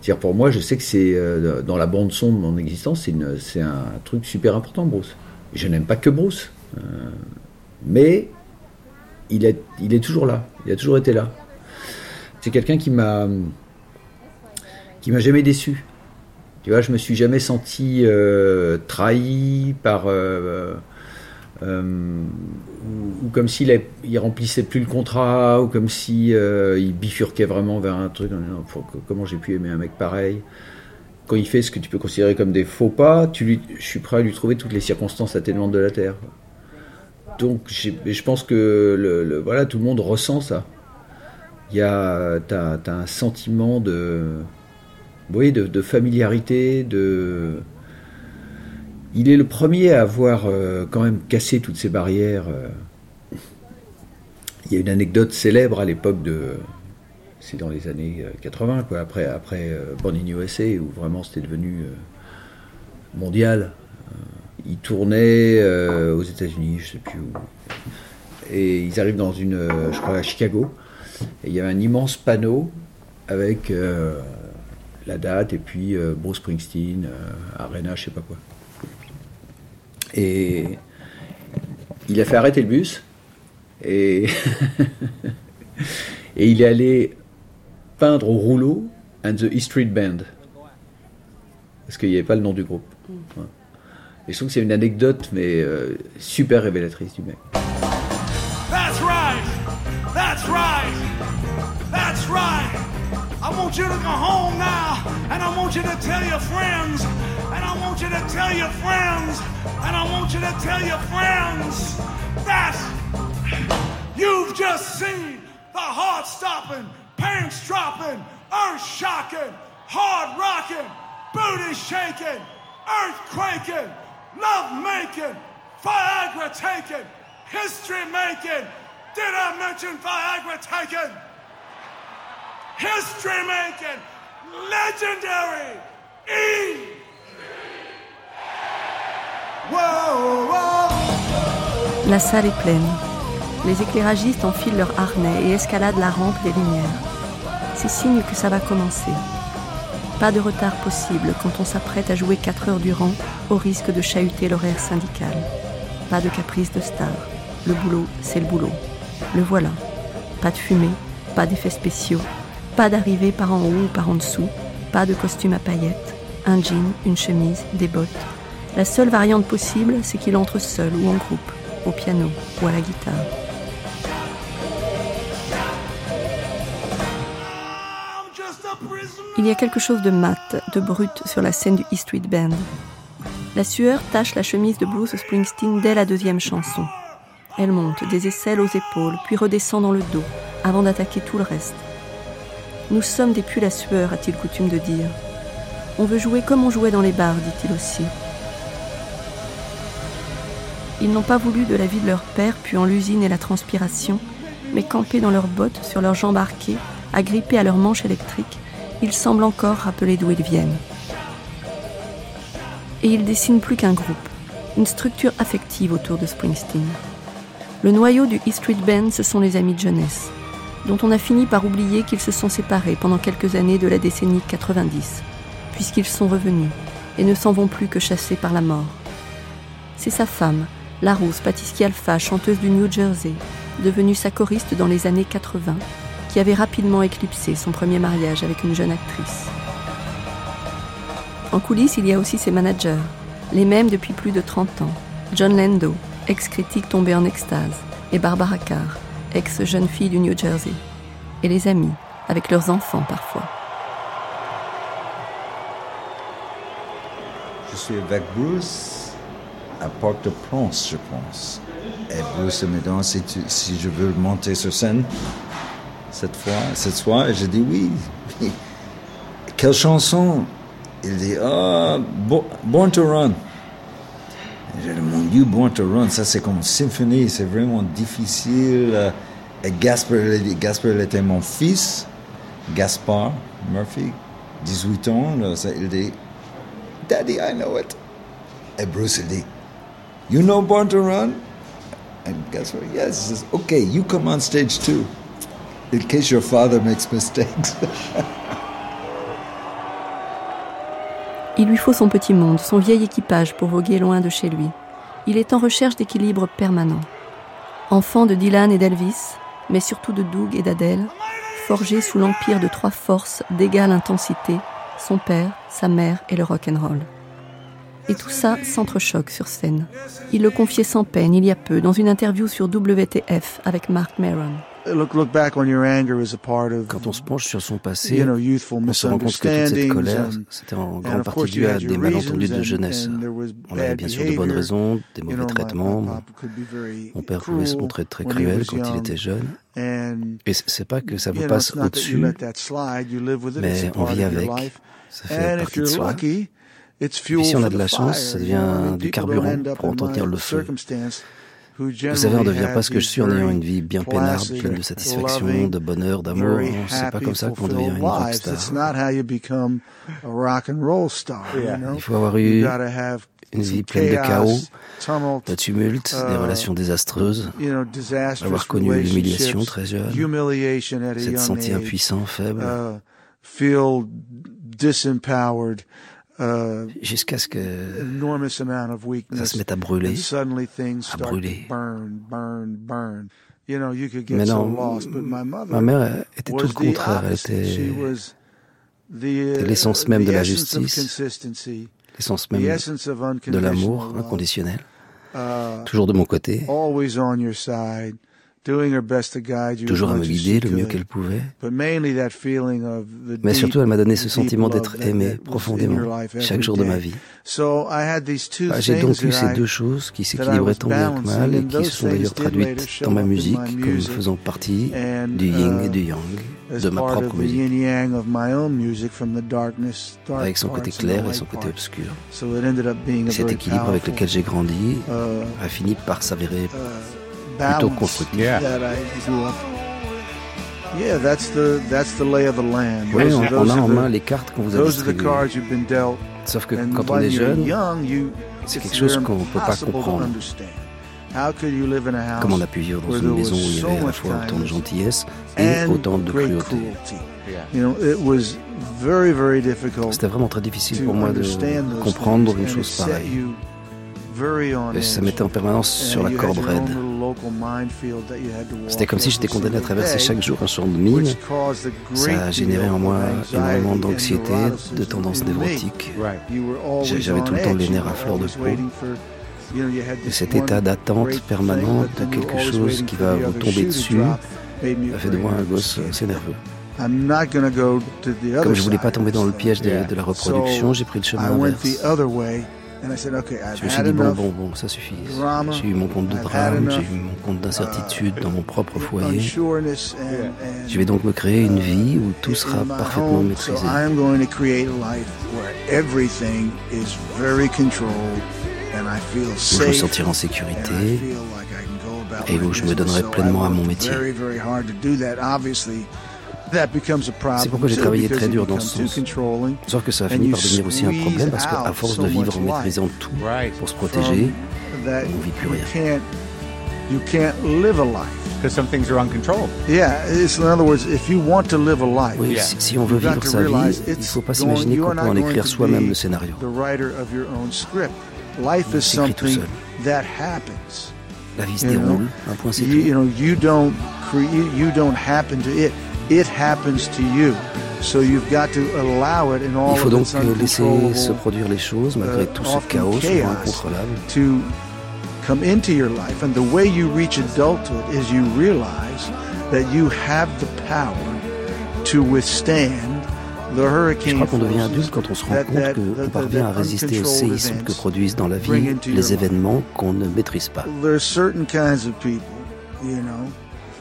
C'est-à-dire pour moi, je sais que c'est euh, dans la bande son de mon existence, c'est un truc super important, Bruce. Je n'aime pas que Bruce, mais il est, il est toujours là. Il a toujours été là. C'est quelqu'un qui m'a jamais déçu. Tu vois, je me suis jamais senti euh, trahi par euh, euh, ou, comme s'il il remplissait plus le contrat ou comme si bifurquait vraiment vers un truc. Comment j'ai pu aimer un mec pareil? Quand il fait ce que tu peux considérer comme des faux pas, tu lui, je suis prêt à lui trouver toutes les circonstances atténuantes de la terre. Donc, je pense que voilà, tout le monde ressent ça. Il y a, t'as, t'as un sentiment de, oui, de, de familiarité, de, il est le premier à avoir euh, quand même cassé toutes ces barrières. euh. Il y a une anecdote célèbre à l'époque de. C'est dans les années euh, 80, quoi, après, après euh, Born in USA, où vraiment c'était devenu euh, mondial. Euh, il tournait euh, aux États-Unis, je sais plus où. Et ils arrivent dans une, euh, je crois, à Chicago. Et il y avait un immense panneau avec euh, la date et puis euh, Bruce Springsteen, euh, Arena, je sais pas quoi. Et il a fait arrêter le bus et, (laughs) et il est allé peindre au rouleau and the E Street Band parce qu'il n'y avait pas le nom du groupe. Ouais. Et je trouve que c'est une anecdote mais euh, super révélatrice du mec. That's right. That's right. That's right. Want you to go home now, and I want you to tell your friends, and I want you to tell your friends, and I want you to tell your friends that you've just seen the heart stopping, pants dropping, earth shocking, hard rocking, booty shaking, earth quaking, love making, Viagra taking, history making. Did I mention Viagra taking? History making, legendary E. La salle est pleine. Les éclairagistes enfilent leurs harnais et escaladent la rampe des lumières. C'est signe que ça va commencer. Pas de retard possible quand on s'apprête à jouer 4 heures durant au risque de chahuter l'horaire syndical. Pas de caprice de star. Le boulot, c'est le boulot. Le voilà. Pas de fumée, pas d'effets spéciaux, pas d'arrivée par en haut ou par en dessous, pas de costume à paillettes, un jean, une chemise, des bottes. La seule variante possible, c'est qu'il entre seul ou en groupe, au piano ou à la guitare. Il y a quelque chose de mat, de brut sur la scène du E Street Band. La sueur tache la chemise de Bruce Springsteen dès la deuxième chanson. Elle monte des aisselles aux épaules, puis redescend dans le dos, avant d'attaquer tout le reste. Nous sommes des pulls à sueur, a-t-il coutume de dire. On veut jouer comme on jouait dans les bars, dit-il aussi. Ils n'ont pas voulu de la vie de leur père, puant l'usine et la transpiration, mais campés dans leurs bottes, sur leurs jambes arquées, agrippés à leurs manches électriques, ils semblent encore rappeler d'où ils viennent. Et ils dessinent plus qu'un groupe, une structure affective autour de Springsteen. Le noyau du E Street Band, ce sont les amis de jeunesse, dont on a fini par oublier qu'ils se sont séparés pendant quelques années de la décennie 90, puisqu'ils sont revenus et ne s'en vont plus que chassés par la mort. C'est sa femme, la Patiski Alpha, chanteuse du New Jersey, devenue sa choriste dans les années 80, qui avait rapidement éclipsé son premier mariage avec une jeune actrice. En coulisses, il y a aussi ses managers, les mêmes depuis plus de 30 ans. John Lando, ex-critique tombé en extase, et Barbara Carr, ex-jeune fille du New Jersey. Et les amis, avec leurs enfants parfois. Je suis avec Bruce à Port-de-Prince, je pense. Et Bruce me demande si, si je veux monter sur scène cette fois, cette soir. Et je dis oui. (laughs) Quelle chanson? Il dit ah, Bo- Born to Run. Je mon Dieu, Born to Run, ça c'est comme une symphonie, c'est vraiment difficile. Et dit- Gaspard il était mon fils, Gaspard Murphy, 18 ans. ça, il dit Daddy, I know it. Et Bruce il dit, You know Born to Run? And what? Yes. He says, Okay, you come on stage too. In case your father makes mistakes. (laughs) Il lui faut son petit monde, son vieil équipage pour voguer loin de chez lui. Il est en recherche d'équilibre permanent. Enfant de Dylan et d'Elvis, mais surtout de Doug et d'Adèle, forgé sous l'empire de trois forces d'égale intensité, son père, sa mère et le rock'n'roll. Et tout ça s'entrechoque sur scène. Il le confiait sans peine il y a peu dans une interview sur WTF avec Mark Maron. Look, look back on your anger as a part of, Quand on se penche sur son passé, you know, youthful on se rend compte que toute cette colère, c'était en and grande partie you à des malentendus de jeunesse. and there was On avait bien sûr de bonnes raisons, des mauvais traitements. Mon père pouvait se montrer très cruel quand il était jeune. Et c'est pas que ça vous passe au-dessus, mais on vit avec. Ça fait partie de soi. fuel si on a de la chance, ça devient du carburant pour entretenir le feu. Vous savez, on ne devient pas ce que je suis en ayant une vie bien peinarde, pleine de satisfaction, de bonheur, d'amour. C'est pas comme ça qu'on devient une rock and roll star. Il faut avoir eu gotta have une vie pleine de chaos, de tumulte, des euh, relations désastreuses, you know, disastrous avoir connu l'humiliation très jeune, s'être senti impuissant, faible, uh, feel disempowered, uh, jusqu'à ce que ça se mette à brûler. and suddenly things à brûler. to burn, burn, burn. You know, you could get Mais non, ma mère euh, était tout le contraire. Elle était the, uh, l'essence même de la essence of justice, l'essence même de l'amour inconditionnel. Uh, Toujours de mon côté, toujours à me guider le mieux qu'elle pouvait. Mais surtout, elle m'a donné ce sentiment d'être aimé profondément chaque jour de ma vie. So I had these two Ah, J'ai donc eu ces deux choses qui s'équilibraient tant bien que mal et qui se sont d'ailleurs traduites dans ma musique comme faisant partie du yin uh, et du yang, de ma propre musique, avec son côté clair et son côté obscur. Cet équilibre avec lequel j'ai grandi uh, a fini par s'avérer uh, plutôt constructif. that I grew up. Yeah, that's the that's the lay of the land. Oui, Those on, are- on a en the- main les cartes qu'on vous a distribuées. cards you've been dealt. Sauf que And quand on est jeune, c'est quelque chose qu'on peut pas comprendre. understand. How could you live in a house Comment on a pu vivre dans where une maison où il y avait à la fois autant de gentillesse et and autant de cruauté. C'était vraiment très difficile pour moi de comprendre une chose pareille. Et ça mettait en permanence sur la corde raide. C'était comme si j'étais condamné à traverser chaque jour un champ de mine. Ça a généré en moi énormément d'anxiété, de always J'ai- j'avais tout le temps les nerfs à fleur de peau. Et cet état d'attente permanente de quelque chose qui va vous tomber dessus a fait de moi un gosse assez nerveux. Comme je voulais pas tomber dans le piège de, de la reproduction, j'ai pris le chemin inverse. The other way, and I said, okay, I've Je me suis had dit, bon, enough. bon, bon, ça suffit. drama. J'ai eu mon compte de drame, j'ai enough, eu mon compte d'incertitude dans mon propre foyer. Je vais donc me créer une vie où tout in sera my parfaitement home, maîtrisé. So I'm going to create a life where everything is very controlled and I feel Où je me safe sentirai en sécurité feel like I can go about et my où je me donnerai pleinement à mon métier. C'est pourquoi j'ai travaillé très dur dans becomes ce sens. controlling Sauf que ça a and fini you par devenir aussi un problème parce qu'à force de vivre en maîtrisant tout pour se protéger, on vit plus you rien. can't you can't live a life. Because some things are uncontrollable. Yeah, it's, in other words, if you want to live a life, Oui, si, si on veut vivre to sa vie, realize il ne it's faut pas going- s'imaginer you qu'on peut en écrire to soi-même be le scénario. The writer of your own script. Life is tout something seul. that happens. La vie se déroule, un point c'est You, you tout. know, you don't create. You don't happen to it. It happens to you. So you've got to allow it in all Il faut of donc laisser se produire les choses malgré uh, tout ce chaos souvent incontrôlable. to come into your life. And the way you reach adulthood is you realize that you have the power to withstand the Je hurricane crois qu'on devient adulte quand on se rend compte qu'on that- parvient à résister aux séismes que produisent dans la vie les événements qu'on ne maîtrise pas.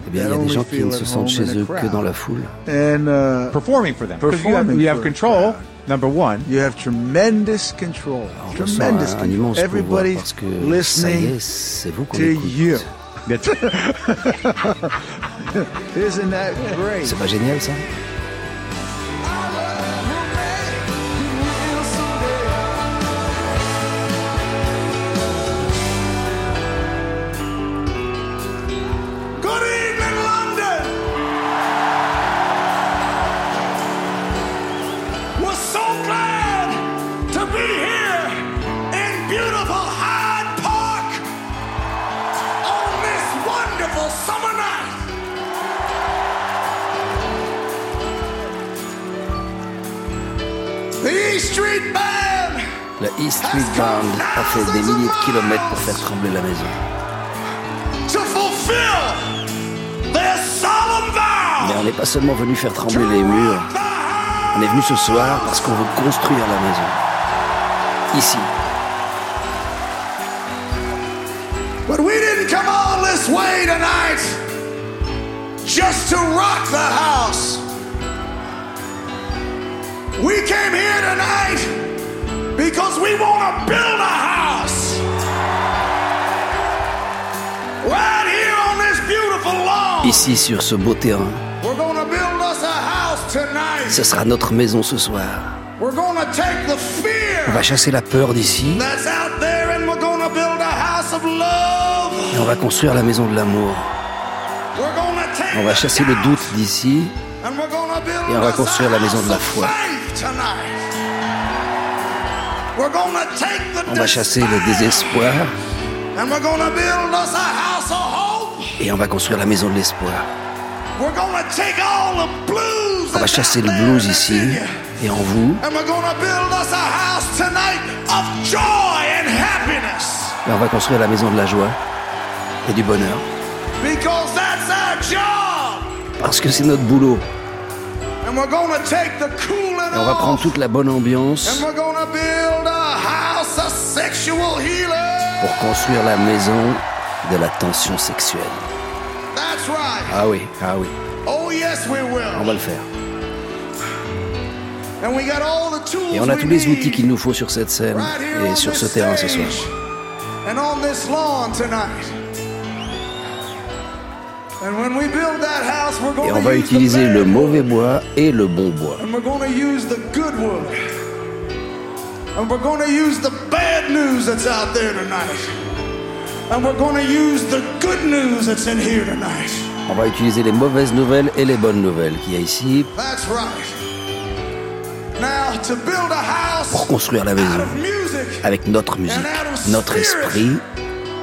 Eh bien, il y a des gens qui ne se sentent chez eux que dans la foule. and uh, Performing for them. Because you have, Performing you have control, number one. you have tremendous control. On ressent Tremendous un, un control. immense pouvoir Everybody's parce que ça y listening est, c'est vous qu'on to écoute. you. That's (laughs) Isn't that great? C'est pas génial ça? Street Band a fait des milliers de kilomètres pour faire trembler la maison. Mais on n'est pas seulement venu faire trembler les murs, on est venu ce soir parce qu'on veut construire la maison. Ici. But we didn't come all this way tonight just to rock the house. We came here tonight Because we want to build a house. Right here on this beautiful lawn. Ici, sur ce beau terrain, We're to build us a house tonight. ce sera notre maison ce soir. We're to take the On fear va chasser la peur d'ici that's out there and we're to build a house of love. et on va construire la maison de l'amour. We're take On va chasser le doute d'ici Et on va construire la maison de la foi. tonight. On va chasser le désespoir and we're going to build us a house of hope. et on va construire la maison de l'espoir. On va chasser le blues ici et en vous. And we're going to build us a house tonight of joy and happiness. Et on va construire la maison de la joie et du bonheur. Parce que c'est notre boulot. Et on va prendre toute la bonne ambiance pour construire la maison de la tension sexuelle. That's right. Ah oui, ah oui, Oh, yes, we on va le faire. And we got all the tools Et on a tous les outils qu'il nous faut sur cette scène et sur this ce terrain ce soir. Et on va utiliser le mauvais bois et le bon bois. And we're going to use the good wood. And we're going to use the bad news that's out there tonight. And we're going to use the good news that's in here tonight. On va utiliser les mauvaises nouvelles et les bonnes nouvelles qu'il y a ici That's right. Now, to build a house pour construire la out maison music avec notre musique, notre esprit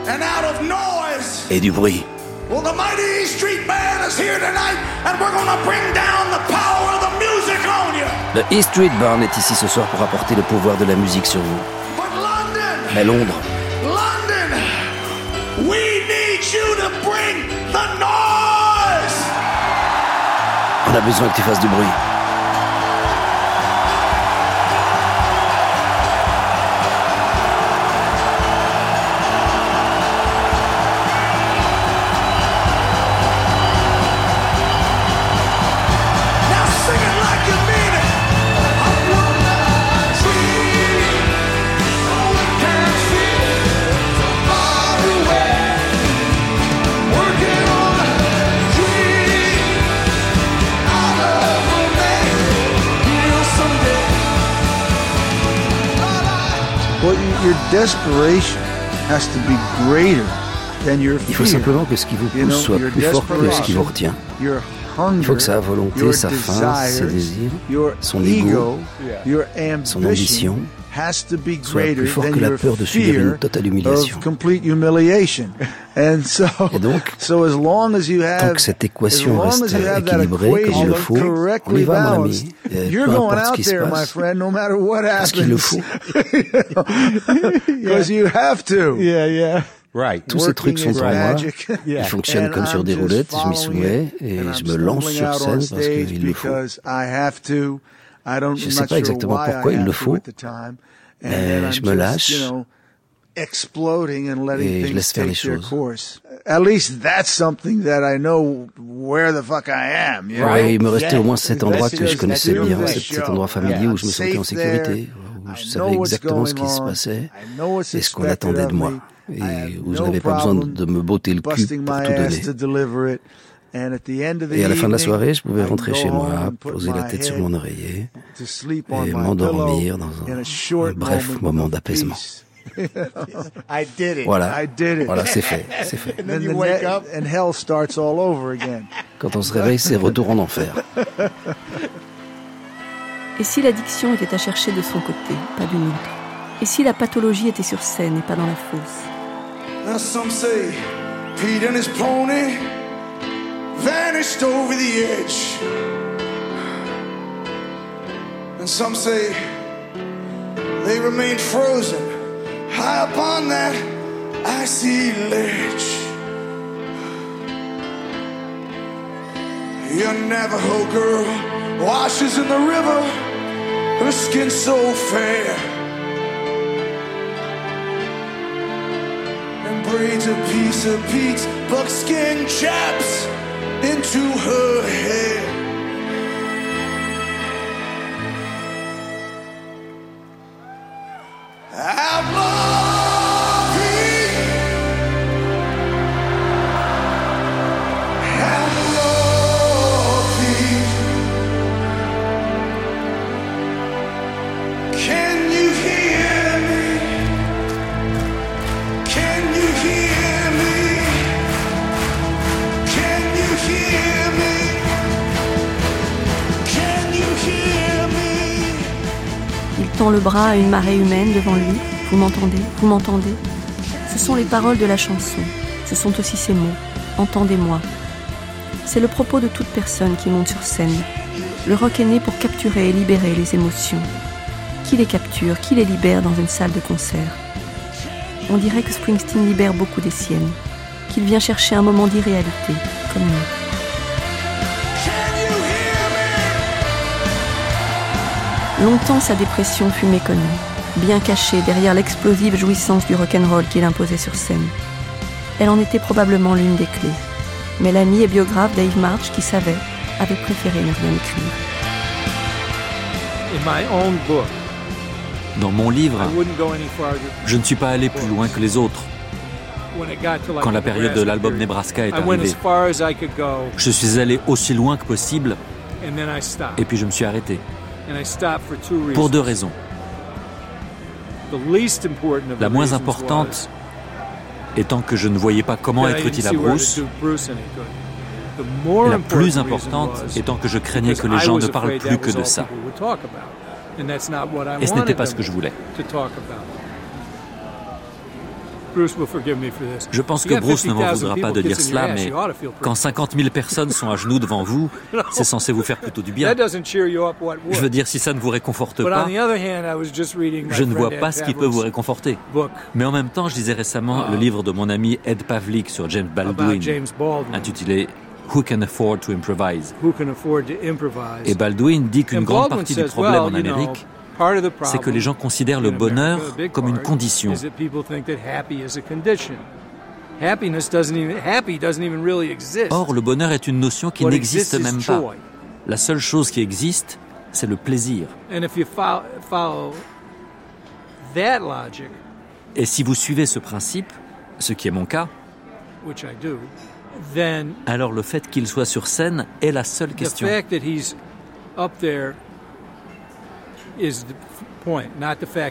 and out of noise. et du bruit. Well, the mighty East Street Band is here tonight, and we're to bring down the power of the music on you. Le E Street Band est ici ce soir pour apporter le pouvoir de la musique sur vous. But London, Mais Londres, London, we need you to bring the noise. on a besoin que tu fasses du bruit. Il faut simplement que ce qui vous pousse soit your plus fort que ce qui vous retient. Il faut que sa volonté, sa faim, ses désirs, son ego, son ambition ambition has to be soit greater plus fort than que la your peur de subir fear une totale humiliation. of complete humiliation. (laughs) And so, Et donc, so as long as you have, Tant que cette équation as long reste as you have that équilibrée comme il le equation faut, on correctly y va, mon ami. Et You're peu going importe ce out qui se there, my passe, friend, no matter what parce qu'il le happens. faut. (laughs) Because you have to. Yeah, yeah. Right. Tous ces trucs sont en moi. Ils fonctionnent comme sur I'm des roulettes. Je m'y soumets et and je I'm me lance sur out on scène parce qu'il le faut. Je I'm sais pas exactement pourquoi il le faut, mais je me lâche et je laisse faire les choses. Ouais, il me restait au moins cet endroit que je connaissais bien, cet, endroit familier où je me sentais en sécurité, où je savais exactement ce qui se passait et ce qu'on attendait de moi. Et où je n'avais pas besoin de, me botter le cul pour tout donner. To deliver it. And at the end of the Et à la fin de la soirée, je pouvais rentrer go chez moi, poser la tête sur mon oreiller et m'endormir dans un, bref moment d'apaisement. (laughs) Voilà, voilà, c'est fait, c'est fait. And then the net- and hell starts all over again. Quand on se réveille, c'est retour en enfer. (laughs) Et si l'addiction était à chercher de son côté, pas du nôtre Et si la pathologie était sur scène et pas dans la fosse? Vanished over the edge. And some say they remained frozen high upon that icy ledge. Your Navajo girl washes in the river, her skin so fair. and braids a piece of Pete's buckskin chaps into her hair. Outlaw. Le bras à une marée humaine devant lui. Vous m'entendez? Vous m'entendez? Ce sont les paroles de la chanson. Ce sont aussi ces mots. Entendez-moi. C'est le propos de toute personne qui monte sur scène. Le rock est né pour capturer et libérer les émotions. Qui les capture Qui les libère dans une salle de concert? On dirait que Springsteen libère beaucoup des siennes, qu'il vient chercher un moment d'irréalité, comme nous. Longtemps, sa dépression fut méconnue, bien cachée derrière l'explosive jouissance du rock'n'roll qu'il imposait sur scène. Elle en était probablement l'une des clés. Mais l'ami et biographe Dave March, qui savait, avait préféré ne rien écrire. Dans mon livre, je ne suis pas allé plus loin que les autres. Quand la période de l'album Nebraska est arrivée, je suis allé aussi loin que possible et puis je me suis arrêté. Pour deux raisons. La moins importante étant que je ne voyais pas comment être utile à Bruce. Et la plus importante étant que je craignais que les gens ne parlent plus que de ça. Et ce n'était pas ce que je voulais. Je pense que Bruce ne m'en voudra pas de dire cela, mais quand 50 000 personnes sont à genoux devant vous, (laughs) c'est censé vous faire plutôt du bien. Je veux dire, si ça ne vous réconforte pas, je ne vois pas ce qui peut vous réconforter. Mais en même temps, je lisais récemment le livre de mon ami Ed Pavlik sur James Baldwin, intitulé Who can afford to improvise? Et Baldwin dit qu'une grande partie du problème en Amérique, c'est que les gens considèrent le bonheur comme une condition. Or, le bonheur est une notion qui n'existe même pas. La seule chose qui existe, c'est le plaisir. Et si vous suivez ce principe, ce qui est mon cas, alors le fait qu'il soit sur scène est la seule question.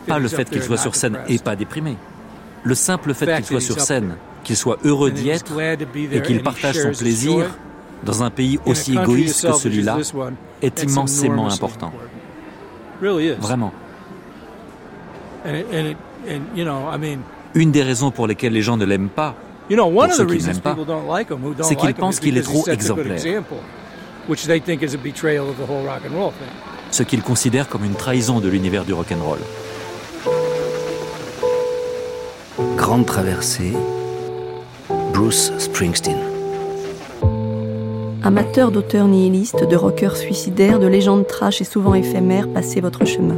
Pas le fait qu'il soit sur scène et pas déprimé. Le simple fait qu'il soit sur scène, qu'il soit heureux d'y être et qu'il partage son plaisir dans un pays aussi égoïste que celui-là est immensément important. Vraiment. Une des raisons pour lesquelles les gens ne l'aiment pas, pour ceux qui ne l'aiment pas, c'est qu'ils pensent qu'il est trop exemplaire ce qu'ils considèrent comme une trahison de l'univers du rock'n'roll. Grande traversée, Bruce Springsteen. Amateur d'auteurs nihilistes, de rockers suicidaires, de légendes trash et souvent éphémères, passez votre chemin.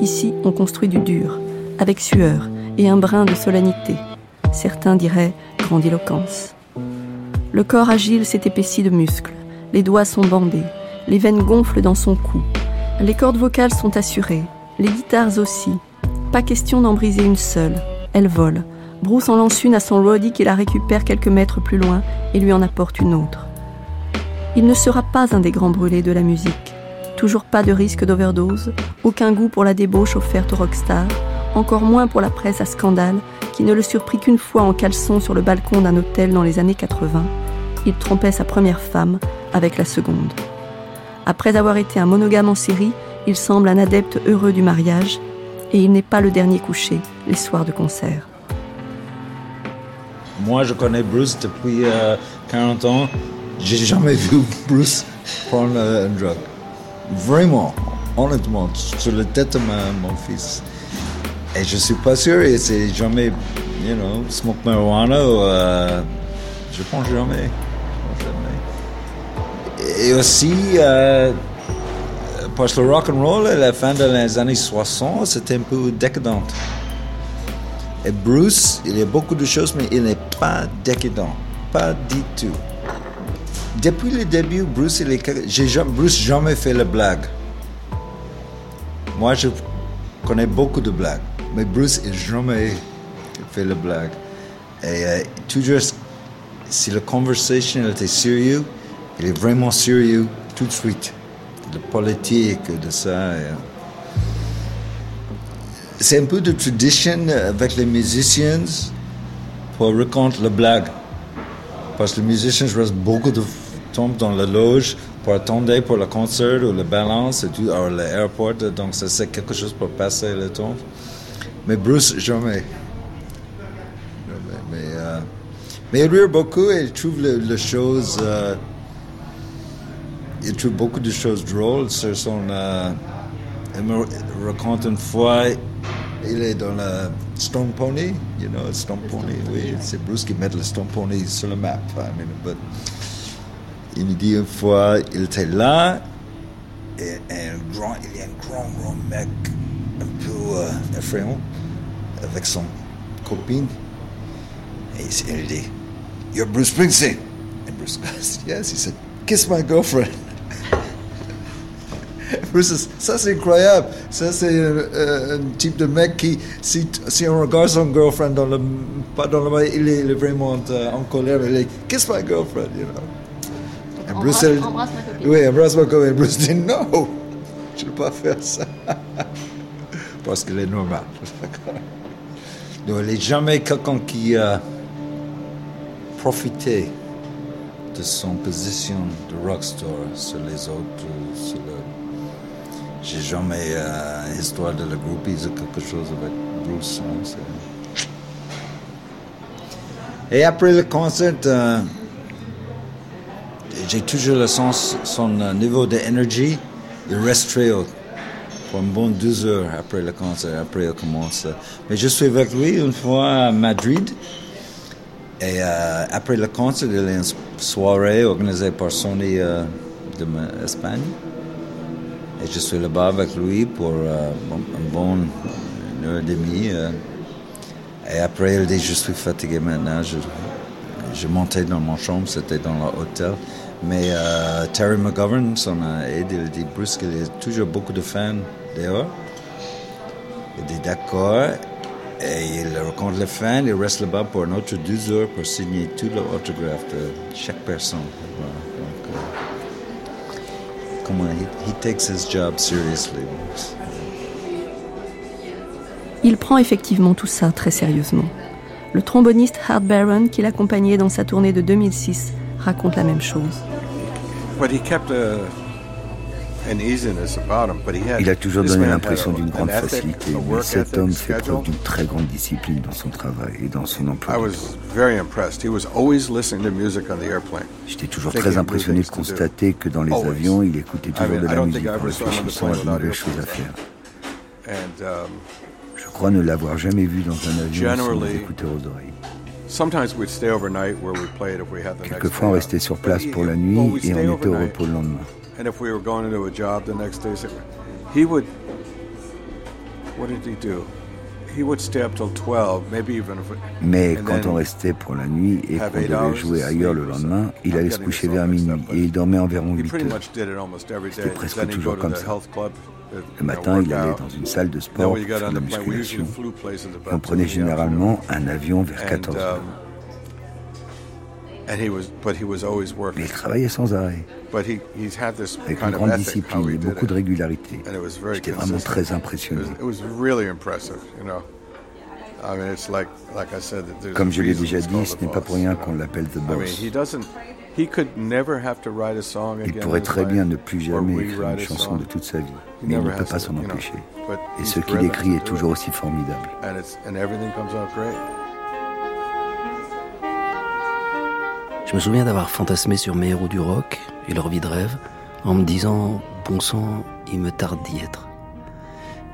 Ici, on construit du dur, avec sueur et un brin de solennité. Certains diraient grandiloquence. Le corps agile s'est épaissi de muscles, les doigts sont bandés, les veines gonflent dans son cou. Les cordes vocales sont assurées, les guitares aussi. Pas question d'en briser une seule. Elle vole. Bruce en lance une à son Roddy qui la récupère quelques mètres plus loin et lui en apporte une autre. Il ne sera pas un des grands brûlés de la musique. Toujours pas de risque d'overdose, aucun goût pour la débauche offerte aux rockstars, encore moins pour la presse à scandale qui ne le surprit qu'une fois en caleçon sur le balcon d'un hôtel dans les années 80. Il trompait sa première femme avec la seconde. Après avoir été un monogame en série, il semble un adepte heureux du mariage et il n'est pas le dernier couché les soirs de concert. Moi, je connais Bruce depuis 40 euh, ans. J'ai jamais vu Bruce prendre un drug. Vraiment, honnêtement, sur la tête de mon fils. Et je suis pas sûr, et c'est jamais, you know, smoke marijuana ou. Euh, je pense jamais et aussi, parce que le rock and roll à la fin des années 60, c'était un peu décadent. Et Bruce, il y a beaucoup de choses, mais il n'est pas décadent, pas du tout. Depuis le début, Bruce, il est, j'ai Bruce jamais fait la blague. Moi, je connais beaucoup de blagues, mais Bruce n'a jamais fait la blague. Et euh, toujours, si la conversation était sérieuse, il est vraiment sérieux tout de suite. De politique, de ça. C'est un peu de tradition avec les musiciens pour raconter la blague. Parce que les musiciens restent beaucoup de tombe dans la loge pour attendre pour le concert ou le balance et tout, à l'aéroport. Donc, ça, c'est quelque chose pour passer le temps. Mais Bruce, jamais. Mais, euh, mais il rit beaucoup et il trouve les, choses. Euh, il trouve beaucoup de choses drôles sur son. Euh, il me raconte une fois, il est dans le Stone Pony, you know, Stone Pony, oui, c'est Bruce qui met le Stone Pony sur la map. I mean, but il me dit une fois, il était là, et, un grand, il y a un grand, grand mec, un peu euh, effrayant, avec son copine, et il dit, You're Bruce Springsteen. And Bruce goes, (laughs) Yes. He said, Kiss my girlfriend. (laughs) Bruce, ça c'est incroyable. Ça c'est un, un, type de mec qui, si, si on regarde son girlfriend dans le, pas dans le, il est, il est vraiment euh, en colère. Il est, kiss my girlfriend, you know. Et Bruce, embrasse, embrasse ma copine. Oui, embrasse ma copine. Bruce dit non, je ne peux pas faire ça. (laughs) Parce qu'il est normal. (laughs) Donc, il n'est jamais quelqu'un qui a profité de son position de rockstar sur les autres. Sur. J'ai jamais euh, une histoire de la groupies ou quelque chose avec Bruce. Hein, Et après le concert, euh, j'ai toujours le sens, son euh, niveau d'énergie, il reste très haut. Pour un bon deux heures après le concert, après il commence. Mais je suis avec lui une fois à Madrid. Et euh, après le concert, il y a une soirée organisée par Sony de Espagne. Et je suis là-bas avec lui pour euh, un bon une heure et demie. Euh. et après, il dit Je suis fatigué maintenant. Je, montais dans mon chambre, c'était dans l'hôtel. Mais euh, Terry McGovern, son aide, il dit Bruce qu'il y a toujours beaucoup de fans dehors. Il dit d'accord. Et il rencontre les fans, il reste là-bas pour un autre deux heures pour signer tout l'autographe de chaque personne. Euh, comment he, he takes his job seriously. Il prend effectivement tout ça très sérieusement. Le tromboniste Hart Barron, qui l'accompagnait dans sa tournée de 2006, raconte la même chose. Il a toujours donné l'impression d'une grande facilité, mais cet homme fait preuve d'une très grande discipline dans son travail et dans son emploi. J'étais toujours très impressionné de constater que dans les avions, il écoutait toujours de la musique en réfléchissant à de nouvelles choses à faire. Um, Je crois ne l'avoir jamais vu dans un avion sans des écouteurs aux oreilles. Quelquefois, on restait sur place pour la nuit et on était au repos le lendemain. And if we were going into a job the next day, he would. What did he do? He would stay up till 12, maybe even if Mais quand on restait pour la nuit et qu'on devait jouer ailleurs le lendemain, il allait se coucher vers minuit et il dormait environ 8 heures. C'était presque toujours comme ça. Le matin, il allait dans une salle de sport pour faire de la musculation. Et on prenait généralement un avion vers 14 heures. Mais il travaillait sans arrêt, avec une grande discipline et beaucoup de régularité. J'étais vraiment très impressionné. Comme je l'ai déjà dit, ce n'est pas pour rien qu'on l'appelle The Boss. Il pourrait très bien ne plus jamais écrire une chanson de toute sa vie, mais il ne peut pas s'en empêcher. Et ce qu'il écrit est toujours aussi formidable. Je me souviens d'avoir fantasmé sur mes héros du rock et leur vie de rêve en me disant bon sang, il me tarde d'y être.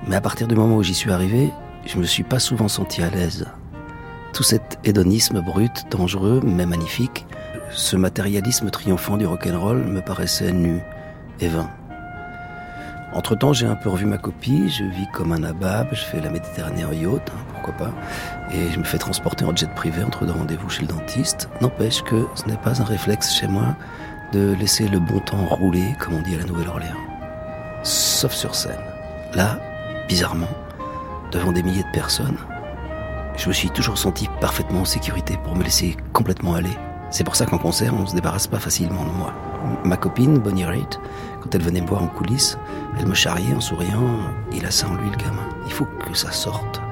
Mais à partir du moment où j'y suis arrivé, je me suis pas souvent senti à l'aise. Tout cet hédonisme brut, dangereux, mais magnifique, ce matérialisme triomphant du rock'n'roll me paraissait nu et vain. Entre-temps, j'ai un peu revu ma copie, je vis comme un abab, je fais la Méditerranée en yacht, hein, pourquoi pas, et je me fais transporter en jet privé entre deux rendez-vous chez le dentiste. N'empêche que ce n'est pas un réflexe chez moi de laisser le bon temps rouler, comme on dit à la Nouvelle-Orléans. Sauf sur scène. Là, bizarrement, devant des milliers de personnes, je me suis toujours senti parfaitement en sécurité pour me laisser complètement aller. C'est pour ça qu'en concert, on se débarrasse pas facilement de moi. Ma copine, Bonnie Raitt, quand elle venait me voir en coulisses, elle me charriait en souriant. Il a ça en lui, le gamin. Il faut que ça sorte.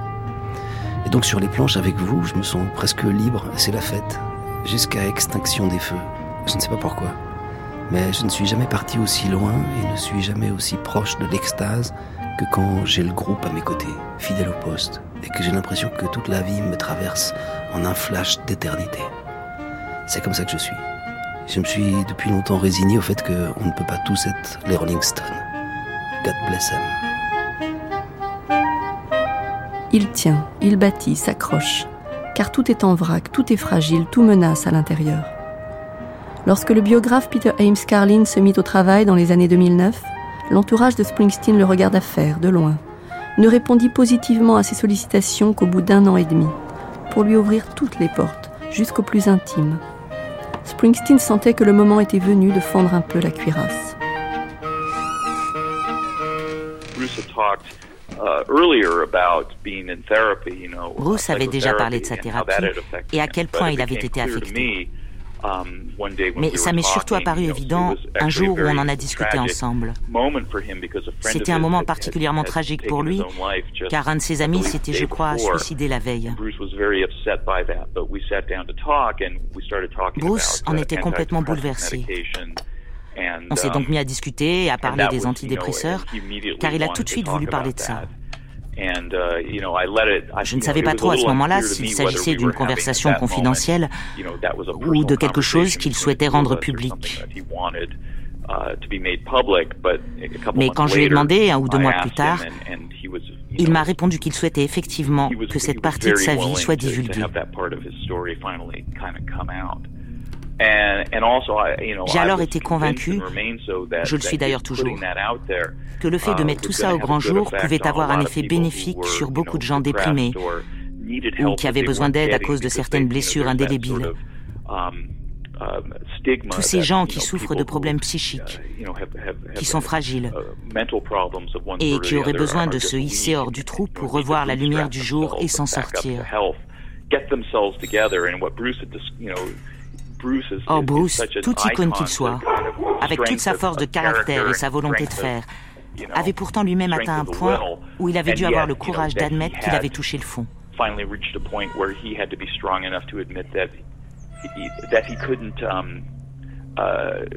Et donc sur les planches avec vous, je me sens presque libre. C'est la fête. Jusqu'à extinction des feux. Je ne sais pas pourquoi. Mais je ne suis jamais parti aussi loin et ne suis jamais aussi proche de l'extase que quand j'ai le groupe à mes côtés, fidèle au poste, et que j'ai l'impression que toute la vie me traverse en un flash d'éternité. C'est comme ça que je suis. Je me suis depuis longtemps résigné au fait qu'on ne peut pas tous être les Rolling Stones. God bless them. Il tient, il bâtit, s'accroche, car tout est en vrac, tout est fragile, tout menace à l'intérieur. Lorsque le biographe Peter Ames Carlin se mit au travail dans les années 2009, l'entourage de Springsteen le regarda faire, de loin, ne répondit positivement à ses sollicitations qu'au bout d'un an et demi, pour lui ouvrir toutes les portes, jusqu'au plus intime. Springsteen sentait que le moment était venu de fendre un peu la cuirasse. Bruce avait déjà parlé de sa thérapie et à quel point il avait été affecté. Um, Mais ça m'est surtout apparu évident un jour où on en a discuté ensemble. C'était un moment particulièrement tragique pour lui, car un de ses amis s'était, je crois, suicidé la veille. Bruce en était complètement bouleversé. On s'est donc um, mis à discuter et à parler des antidépresseurs, car il a tout de suite voulu parler de ça. Uh, Je ne savais pas trop à ce moment-là s'il s'agissait d'une conversation confidentielle ou de quelque chose qu'il souhaitait rendre public. Mais quand je lui ai demandé un ou deux mois plus tard, il m'a répondu qu'il souhaitait effectivement que cette partie de sa vie soit divulguée. J'ai alors été convaincu, je le suis d'ailleurs toujours, que le fait de uh, mettre tout ça au grand jour pouvait avoir un effet bénéfique sur beaucoup de gens déprimés ou qui avaient besoin d'aide à cause de certaines blessures indélébiles. Um, um, Tous ces gens qui souffrent de problèmes psychiques, uh, qui sont fragiles uh, et qui auraient besoin de se hisser hors du trou pour revoir la lumière du jour et s'en sortir. Oh, Bruce, tout icône qu'il soit, avec toute sa force de caractère et sa volonté de faire, avait pourtant lui-même atteint un point où il avait dû avoir le courage d'admettre qu'il avait touché le fond.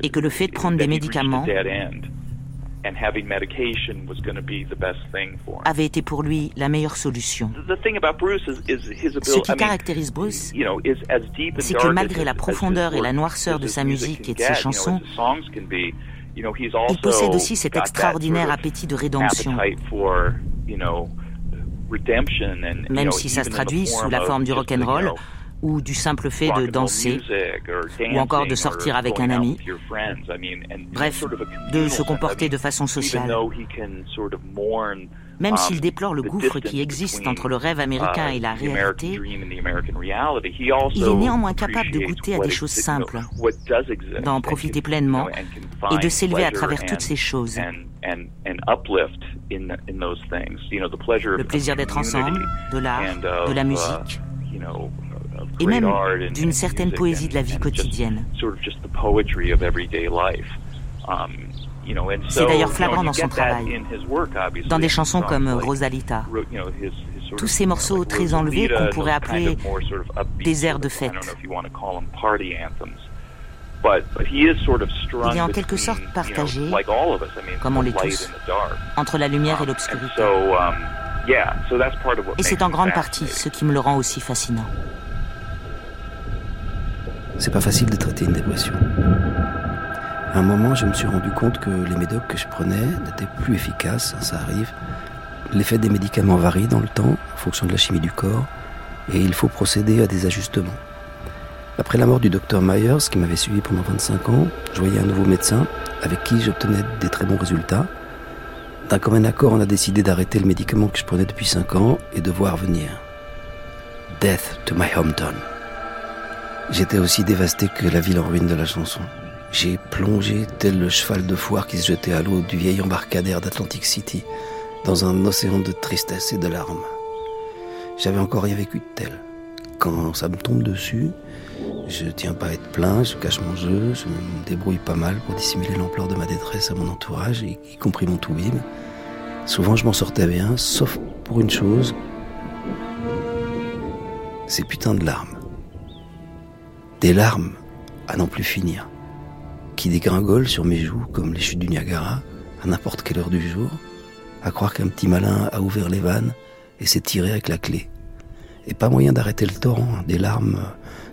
Et que le fait de prendre des médicaments avait été pour lui la meilleure solution. Ce qui caractérise Bruce, c'est que malgré la profondeur et la noirceur de sa musique et de ses chansons, il possède aussi cet extraordinaire appétit de rédemption. Même si ça se traduit sous la forme du rock'n'roll, ou du simple fait de danser, ou encore de sortir avec un ami, bref, de se comporter de façon sociale. Même s'il um, déplore le gouffre qui existe entre le rêve américain et la uh, réalité, il est néanmoins capable de goûter à des choses simples, d'en profiter pleinement et de s'élever à travers toutes ces choses. Le plaisir d'être ensemble, de l'art, de la uh, musique, et même d'une certaine poésie de la vie quotidienne. C'est d'ailleurs flagrant dans son travail, dans des chansons comme Rosalita. Tous ces morceaux très enlevés qu'on pourrait appeler des airs de fête. Il est en quelque sorte partagé, comme on l'est tous, entre la lumière et l'obscurité. Et c'est en grande partie ce qui me le rend aussi fascinant. C'est pas facile de traiter une dépression. À un moment, je me suis rendu compte que les médocs que je prenais n'étaient plus efficaces, ça arrive. L'effet des médicaments varie dans le temps, en fonction de la chimie du corps, et il faut procéder à des ajustements. Après la mort du docteur Myers, qui m'avait suivi pendant 25 ans, je voyais un nouveau médecin avec qui j'obtenais des très bons résultats. D'un commun accord, on a décidé d'arrêter le médicament que je prenais depuis 5 ans et de voir venir. Death to my hometown. J'étais aussi dévasté que la ville en ruine de la chanson. J'ai plongé tel le cheval de foire qui se jetait à l'eau du vieil embarcadère d'Atlantic City, dans un océan de tristesse et de larmes. J'avais encore rien vécu de tel. Quand ça me tombe dessus, je tiens pas à être plein, je cache mon jeu, je me débrouille pas mal pour dissimuler l'ampleur de ma détresse à mon entourage, y compris mon toubib. Souvent je m'en sortais bien, sauf pour une chose, ces putains de larmes. Des larmes à n'en plus finir, qui dégringolent sur mes joues comme les chutes du Niagara, à n'importe quelle heure du jour, à croire qu'un petit malin a ouvert les vannes et s'est tiré avec la clé. Et pas moyen d'arrêter le torrent, des larmes,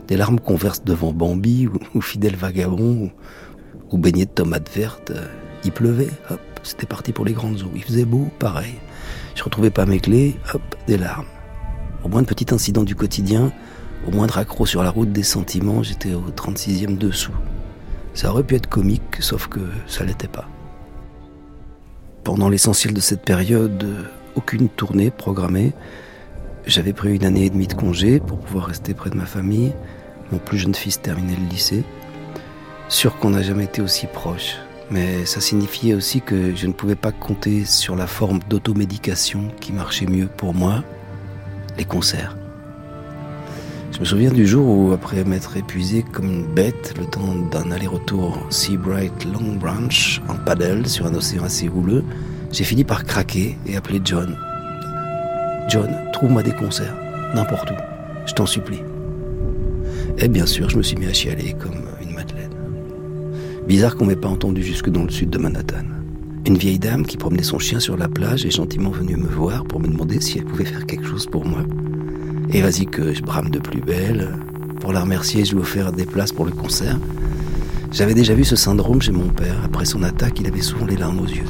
des larmes qu'on verse devant Bambi ou, Fidèle Vagabond ou, ou de tomates vertes. Il pleuvait, hop, c'était parti pour les grandes eaux. Il faisait beau, pareil. Je retrouvais pas mes clés, hop, des larmes. Au moins de petit incident du quotidien, au moindre accroc sur la route des sentiments, j'étais au 36e dessous. Ça aurait pu être comique, sauf que ça l'était pas. Pendant l'essentiel de cette période, aucune tournée programmée. J'avais pris une année et demie de congé pour pouvoir rester près de ma famille. Mon plus jeune fils terminait le lycée. Sûr qu'on n'a jamais été aussi proche. Mais ça signifiait aussi que je ne pouvais pas compter sur la forme d'automédication qui marchait mieux pour moi, les concerts. Je me souviens du jour où, après m'être épuisé comme une bête, le temps d'un aller-retour Seabright Long Branch en paddle sur un océan assez houleux, j'ai fini par craquer et appeler John. John, trouve-moi des concerts, n'importe où, je t'en supplie. Et bien sûr, je me suis mis à chialer comme une madeleine. Bizarre qu'on m'ait pas entendu jusque dans le sud de Manhattan. Une vieille dame qui promenait son chien sur la plage est gentiment venue me voir pour me demander si elle pouvait faire quelque chose pour moi. Et vas-y que je brame de plus belle. Pour la remercier, je lui ai offert des places pour le concert. J'avais déjà vu ce syndrome chez mon père. Après son attaque, il avait souvent les larmes aux yeux.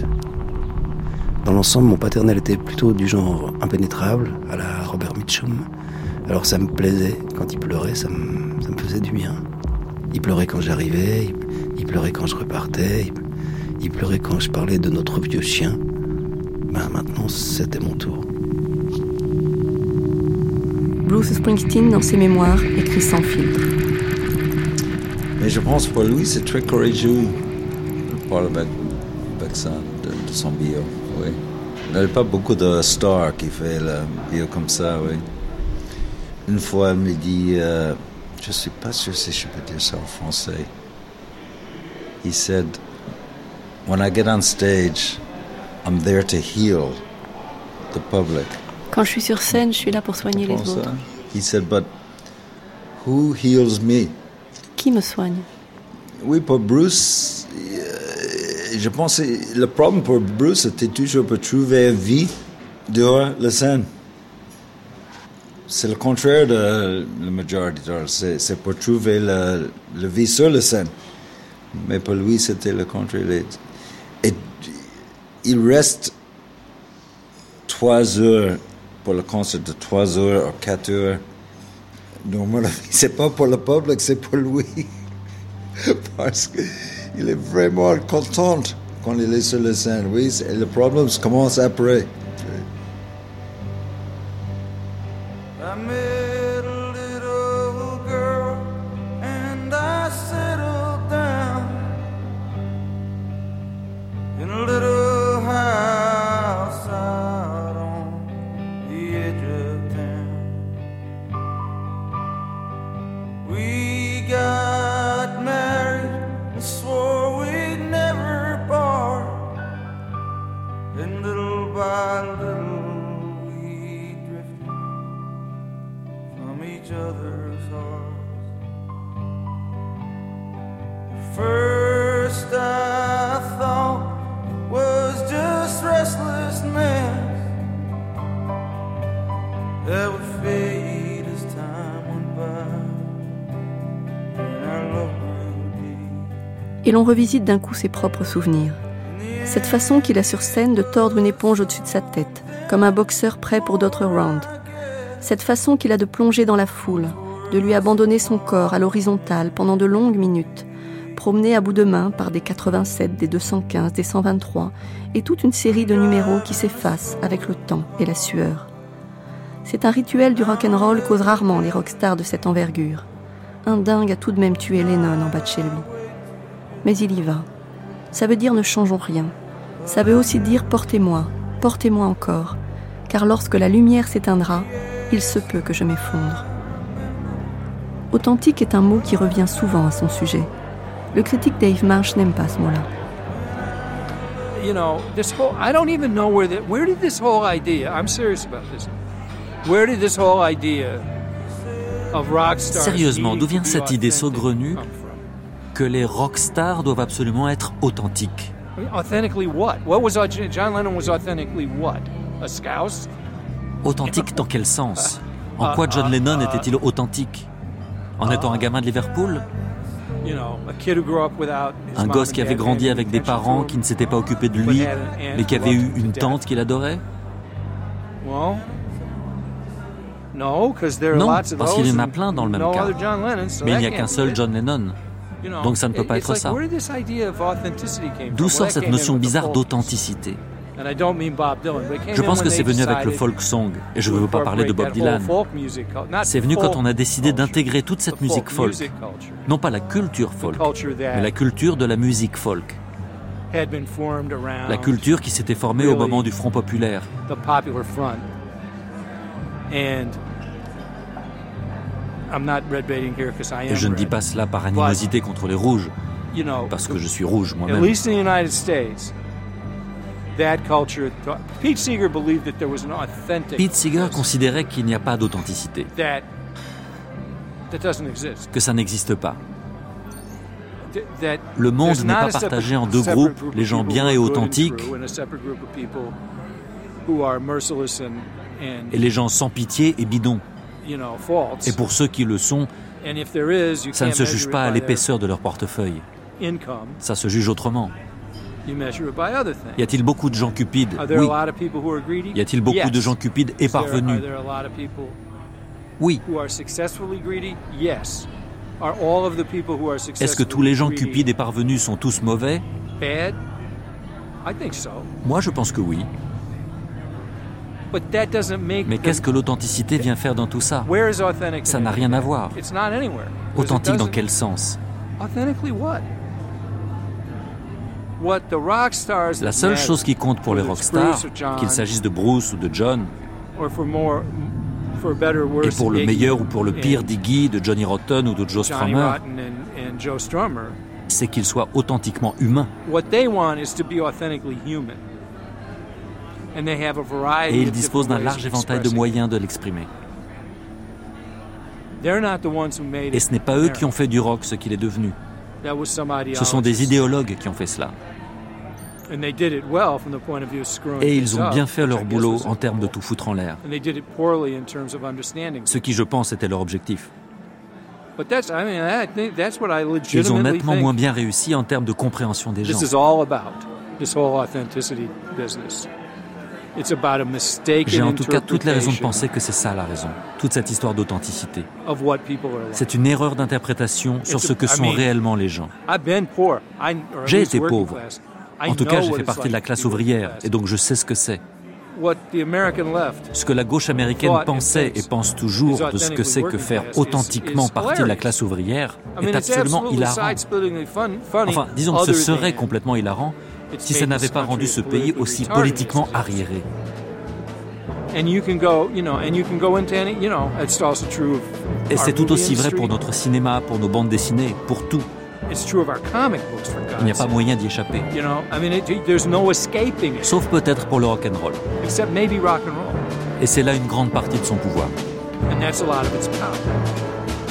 Dans l'ensemble, mon paternel était plutôt du genre impénétrable, à la Robert Mitchum. Alors ça me plaisait. Quand il pleurait, ça me, faisait du bien. Il pleurait quand j'arrivais, il, pleurait quand je repartais, il, il pleurait quand je parlais de notre vieux chien. Ben maintenant, c'était mon tour. Bruce Springsteen, dans ses mémoires, écrit sans filtre. Mais je pense pour lui, c'est très courageux de parler avec, ça, de, son bio. Oui. Il n'y a pas beaucoup de stars qui font le bio comme ça, oui. Une fois, elle me dit, euh, je ne suis pas sûr si je peux dire ça en français. He said, When I get on stage, I'm there to heal the public. Quand je suis sur scène, je suis là pour soigner les autres. He said, but who heals me? Qui me soigne? Oui, pour Bruce, euh, je pense que le problème pour Bruce, c'était toujours pour trouver vie dehors la scène. C'est le contraire de la majorité. C'est pour trouver la, vie sur la scène. Mais pour lui, c'était le contraire. Et il reste trois heures pour le concert de 3 heures ou 4 heures. Normalement, (laughs) c'est pas pour le public, c'est pour lui. (laughs) Parce qu'il est vraiment content quand il est sur la scène. Oui, et le problème commence après. L'on revisite d'un coup ses propres souvenirs. Cette façon qu'il a sur scène de tordre une éponge au-dessus de sa tête, comme un boxeur prêt pour d'autres rounds. Cette façon qu'il a de plonger dans la foule, de lui abandonner son corps à l'horizontale pendant de longues minutes, promené à bout de main par des 87, des 215, des 123, et toute une série de numéros qui s'effacent avec le temps et la sueur. C'est un rituel du rock'n'roll qu'osent rarement les rockstars de cette envergure. Un dingue a tout de même tué Lennon en bas de chez lui mais il y va. Ça veut dire ne changeons rien. Ça veut aussi dire portez-moi, portez-moi encore, car lorsque la lumière s'éteindra, il se peut que je m'effondre. Authentique est un mot qui revient souvent à son sujet. Le critique Dave Marsh n'aime pas ce mot-là. You know, this whole, I don't even know where, the, where did this whole idea, I'm serious about this, where did this whole idea of rock stars Sérieusement, d'où vient cette idée saugrenue? Que les rockstars doivent absolument être authentiques. Authentically what? What was John Lennon was authentically what? A scouse? Authentique dans quel sens? En quoi John Lennon était-il authentique? En étant un gamin de Liverpool? Un gosse qui avait grandi avec des parents qui ne s'étaient pas occupés de lui, mais qui avait eu une tante qu'il adorait? Non, parce qu'il y en a plein dans le même cas. Mais il n'y a qu'un seul John Lennon. Donc ça ne peut pas être ça. D'où sort cette notion bizarre d'authenticité? Je pense que c'est venu avec le folk song, et je ne veux pas parler de Bob Dylan. C'est venu quand on a décidé d'intégrer toute cette musique folk, non pas la culture folk, mais la culture de la musique folk. La culture qui s'était formée au moment du Front populaire. Et je ne dis pas cela par animosité contre les rouges, parce que je suis rouge moi-même. Pete Seeger considérait qu'il n'y a pas d'authenticité, que ça n'existe pas. Le monde n'est pas partagé en deux groupes, les gens bien et authentiques et les gens sans pitié et bidons. Et pour ceux qui le sont, ça ne se juge pas à l'épaisseur de leur portefeuille. Ça se juge autrement. Y a-t-il beaucoup de gens cupides Oui. Y a-t-il beaucoup de gens cupides et parvenus Oui. Est-ce que tous les gens cupides et parvenus sont tous mauvais? Moi, je pense que oui. Mais qu'est-ce que l'authenticité vient faire dans tout ça Ça n'a rien à voir. Authentique dans quel sens? La seule chose qui compte pour les rockstars, qu'il s'agisse de Bruce ou de John, et pour le meilleur ou pour le pire d'Iggy, de Johnny Rotten ou de Joe Strummer, c'est qu'ils soient authentiquement humains. Et ils disposent d'un large éventail de moyens de l'exprimer. Et ce n'est pas eux qui ont fait du rock ce qu'il est devenu. Ce sont des idéologues qui ont fait cela. Et ils ont bien fait leur boulot en termes de tout foutre en l'air. Ce qui, je pense, était leur objectif. Ils ont nettement moins bien réussi en termes de compréhension des gens. J'ai en tout cas toutes les raisons de penser que c'est ça la raison, toute cette histoire d'authenticité. C'est une erreur d'interprétation sur ce que sont réellement les gens. J'ai été pauvre. En tout cas, j'ai fait partie de la classe ouvrière, et donc je sais ce que c'est. Ce que la gauche américaine pensait et pense toujours de ce que c'est que faire authentiquement partie de la classe ouvrière est absolument hilarant. Enfin, disons que ce serait complètement hilarant si ça n'avait pas rendu ce pays aussi politiquement arriéré. Et c'est tout aussi vrai pour notre cinéma, pour nos bandes dessinées, pour tout. Il n'y a pas moyen d'y échapper. Sauf peut-être pour le rock and roll. Et c'est là une grande partie de son pouvoir.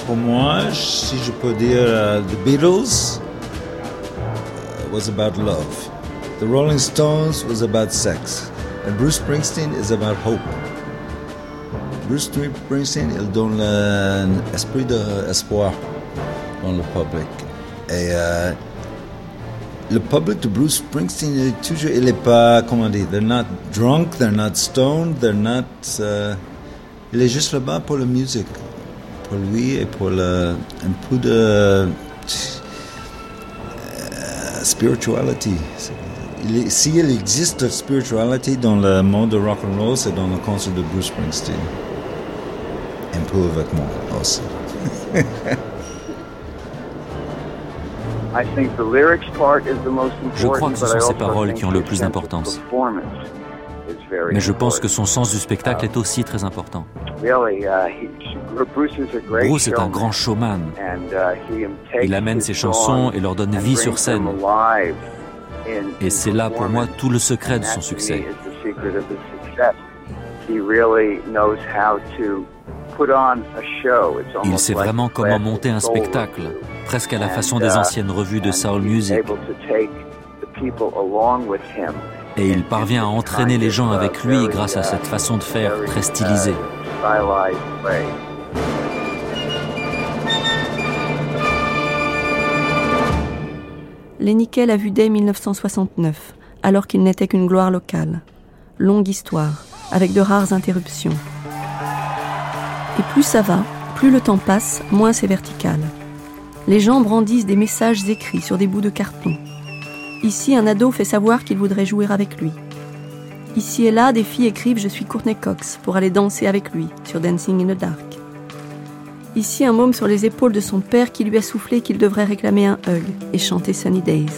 Pour moi, si je peux dire, uh, The Beatles uh, was about love. The Rolling Stones was about sex. And Bruce Springsteen is about hope. Bruce Springsteen, il donne un esprit d'espoir dans le public. Et euh, le public de Bruce Springsteen, est toujours, il est pas, comment dire, they're not drunk, they're not stoned, they're not. Uh, il est juste là-bas pour la musique, pour lui et pour le, un peu de uh, spirituality. S'il existe de spiritualité dans le monde de rock and roll, c'est dans le concert de Bruce Springsteen. Un peu avec moi aussi. (laughs) Je crois que ce sont ses paroles qui ont le plus d'importance. Mais je pense que son sens du spectacle est aussi très important. Bruce est un grand showman. Il amène ses chansons et leur donne vie sur scène. Et c'est là pour moi tout le secret de son succès. Il sait vraiment comment monter un spectacle, presque à la façon des anciennes revues de soul music. Et il parvient à entraîner les gens avec lui grâce à cette façon de faire très stylisée. Lenny l'a vu dès 1969, alors qu'il n'était qu'une gloire locale. Longue histoire, avec de rares interruptions. Et plus ça va, plus le temps passe, moins c'est vertical. Les gens brandissent des messages écrits sur des bouts de carton. Ici, un ado fait savoir qu'il voudrait jouer avec lui. Ici et là, des filles écrivent Je suis Courtney Cox pour aller danser avec lui sur Dancing in the Dark. Ici, un môme sur les épaules de son père qui lui a soufflé qu'il devrait réclamer un hug et chanter Sunny Days.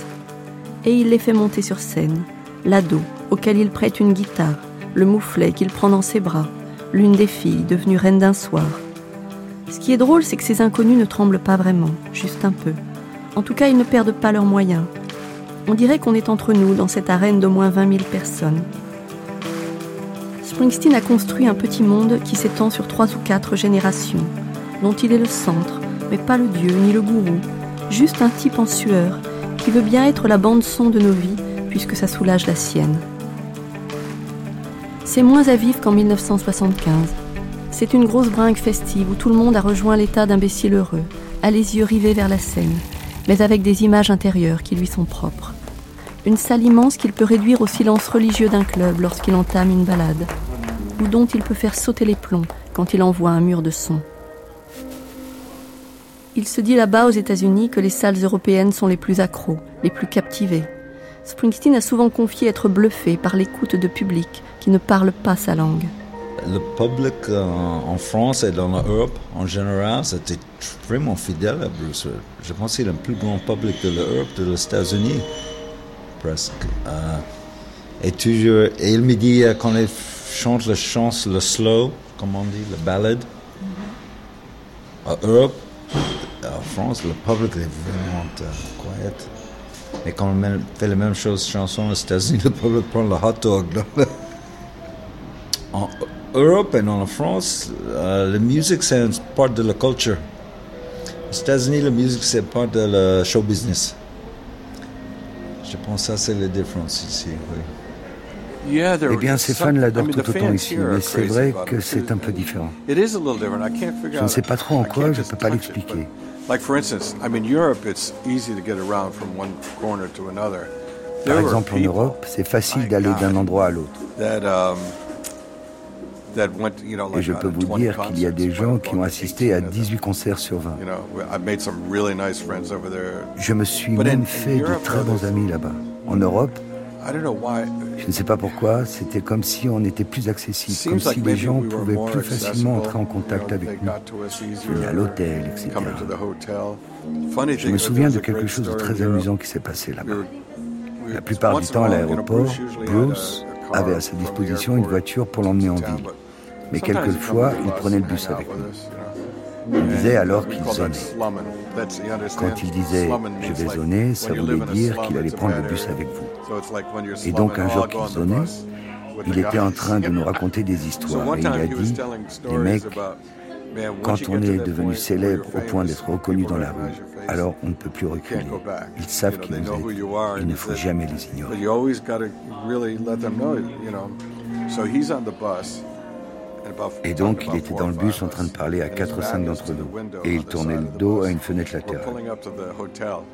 Et il les fait monter sur scène, l'ado, auquel il prête une guitare, le mouflet qu'il prend dans ses bras, l'une des filles devenue reine d'un soir. Ce qui est drôle, c'est que ces inconnus ne tremblent pas vraiment, juste un peu. En tout cas, ils ne perdent pas leurs moyens. On dirait qu'on est entre nous dans cette arène d'au moins 20 000 personnes. Springsteen a construit un petit monde qui s'étend sur trois ou quatre générations, dont il est le centre, mais pas le dieu ni le gourou, juste un type en sueur qui veut bien être la bande-son de nos vies puisque ça soulage la sienne. C'est moins à vivre qu'en 1975. C'est une grosse bringue festive où tout le monde a rejoint l'état d'imbécile heureux, a les yeux rivés vers la scène, mais avec des images intérieures qui lui sont propres. Une salle immense qu'il peut réduire au silence religieux d'un club lorsqu'il entame une balade, ou dont il peut faire sauter les plombs quand il envoie un mur de son. Il se dit là-bas aux États-Unis que les salles européennes sont les plus accros, les plus captivées. Springsteen a souvent confié être bluffé par l'écoute de public ne parle pas sa langue. Le public euh, en France et dans l'Europe en général, c'était vraiment fidèle à Bruce. Je pense qu'il est le plus grand public de l'Europe, de les États-Unis, presque. Euh, et toujours, et il me dit euh, quand il chante le le slow, comme on dit, le ballade, en Europe, en France, le public est vraiment quiet. Et quand on fait la même chose chanson aux États-Unis, (laughs) le public prend le hot dog. en Europe et en France, euh, la musique c'est une part de la culture. Aux États-Unis, la musique c'est part de la show business. Je pense que ça c'est la différence ici. Eh bien, ces fans l'adorent tout autant ici, mais c'est vrai que c'est un peu différent. Je ne sais pas trop en quoi, je ne peux pas l'expliquer. Par exemple, en Europe, c'est facile d'aller d'un endroit à l'autre. Um, et je peux vous dire qu'il y a des gens qui ont assisté à 18 concerts sur 20. Je me suis même fait de très bons amis là-bas. En Europe, je ne sais pas pourquoi, c'était comme si on était plus accessible, comme si les gens pouvaient plus facilement entrer en contact avec nous. Venir à l'hôtel, etc. Je me souviens de quelque chose de très amusant qui s'est passé là-bas. La plupart du temps à l'aéroport, Bruce avait à sa disposition une voiture pour l'emmener en ville mais quelquefois, il prenait le bus avec nous. Il disait alors qu'il zonnait. Quand il disait je vais zoner, ça voulait dire qu'il allait prendre le bus avec vous. Et donc un jour qu'il zonnait, il était en train de nous raconter des histoires et il a dit les mecs, quand on est devenu célèbre au point d'être reconnu dans la rue, alors on ne peut plus reculer. Ils savent qui vous êtes. Il ne faut jamais les ignorer. Et donc, il était dans le bus en train de parler à 4 ou 5 d'entre nous. Et il tournait le dos à une fenêtre latérale.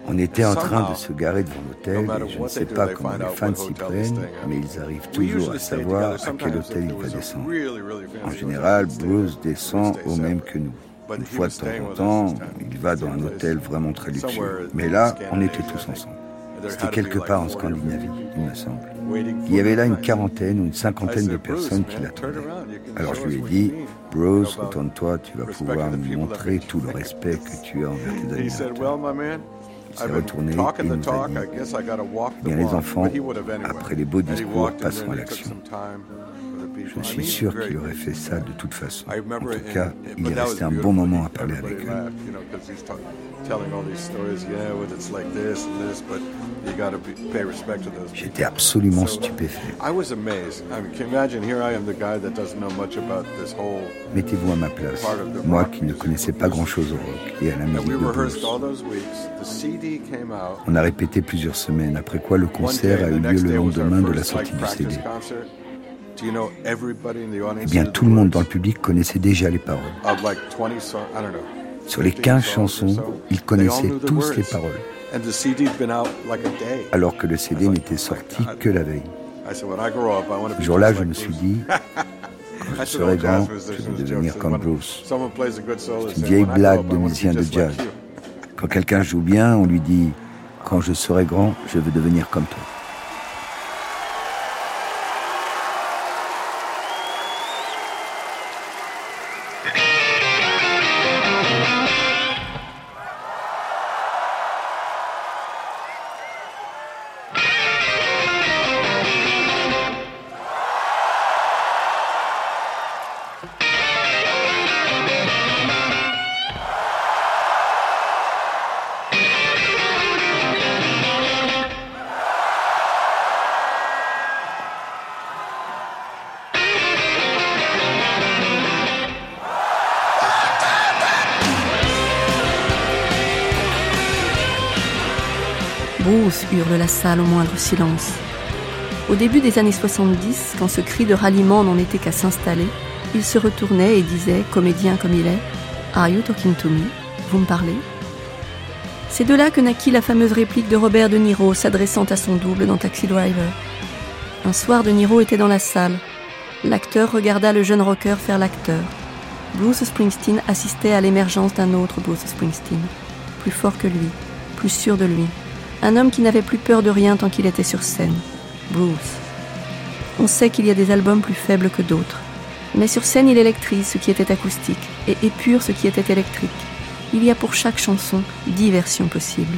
On était en train de se garer devant l'hôtel et je ne sais pas comment les fans s'y prennent, mais ils arrivent toujours à savoir à quel hôtel il va descendre. En général, Bruce descend au même que nous. Une fois de temps en temps, il va dans un hôtel vraiment très luxueux. Mais là, on était tous ensemble. C'était quelque part en Scandinavie, il me semble. Il y avait là une quarantaine ou une cinquantaine de personnes qui l'attendaient. Alors je lui ai dit, Bruce, retourne-toi, tu vas pouvoir me montrer tout le respect que tu as envers tes admirateurs. Il s'est retourné et nous a dit, bien les enfants, après les beaux discours, passons à l'action. Je suis sûr qu'il aurait fait ça de toute façon. En tout cas, il est resté un bon moment à parler avec eux. J'étais absolument stupéfait. Mettez-vous à ma place, moi qui ne connaissais pas grand-chose au rock et à la musique de blues. On a répété plusieurs semaines, après quoi le concert a eu lieu le lendemain de la sortie du CD. Eh bien, tout le monde dans le public connaissait déjà les paroles. Sur les 15 chansons, ils connaissaient tous les paroles. Alors que le CD n'était sorti que la veille. Ce jour-là, je me suis dit, (laughs) quand je serai grand, je vais devenir comme Bruce. C'est une vieille blague de musicien de jazz. Quand quelqu'un joue bien, on lui dit, quand je serai grand, je veux devenir comme toi. Au moindre silence. Au début des années 70, quand ce cri de ralliement n'en était qu'à s'installer, il se retournait et disait, comédien comme il est, Are you talking to me? Vous me parlez C'est de là que naquit la fameuse réplique de Robert De Niro s'adressant à son double dans Taxi Driver. Un soir, De Niro était dans la salle. L'acteur regarda le jeune rocker faire l'acteur. Bruce Springsteen assistait à l'émergence d'un autre Bruce Springsteen, plus fort que lui, plus sûr de lui, un homme qui n'avait plus peur de rien tant qu'il était sur scène. Bruce. On sait qu'il y a des albums plus faibles que d'autres. Mais sur scène, il électrise ce qui était acoustique et épure ce qui était électrique. Il y a pour chaque chanson dix versions possibles.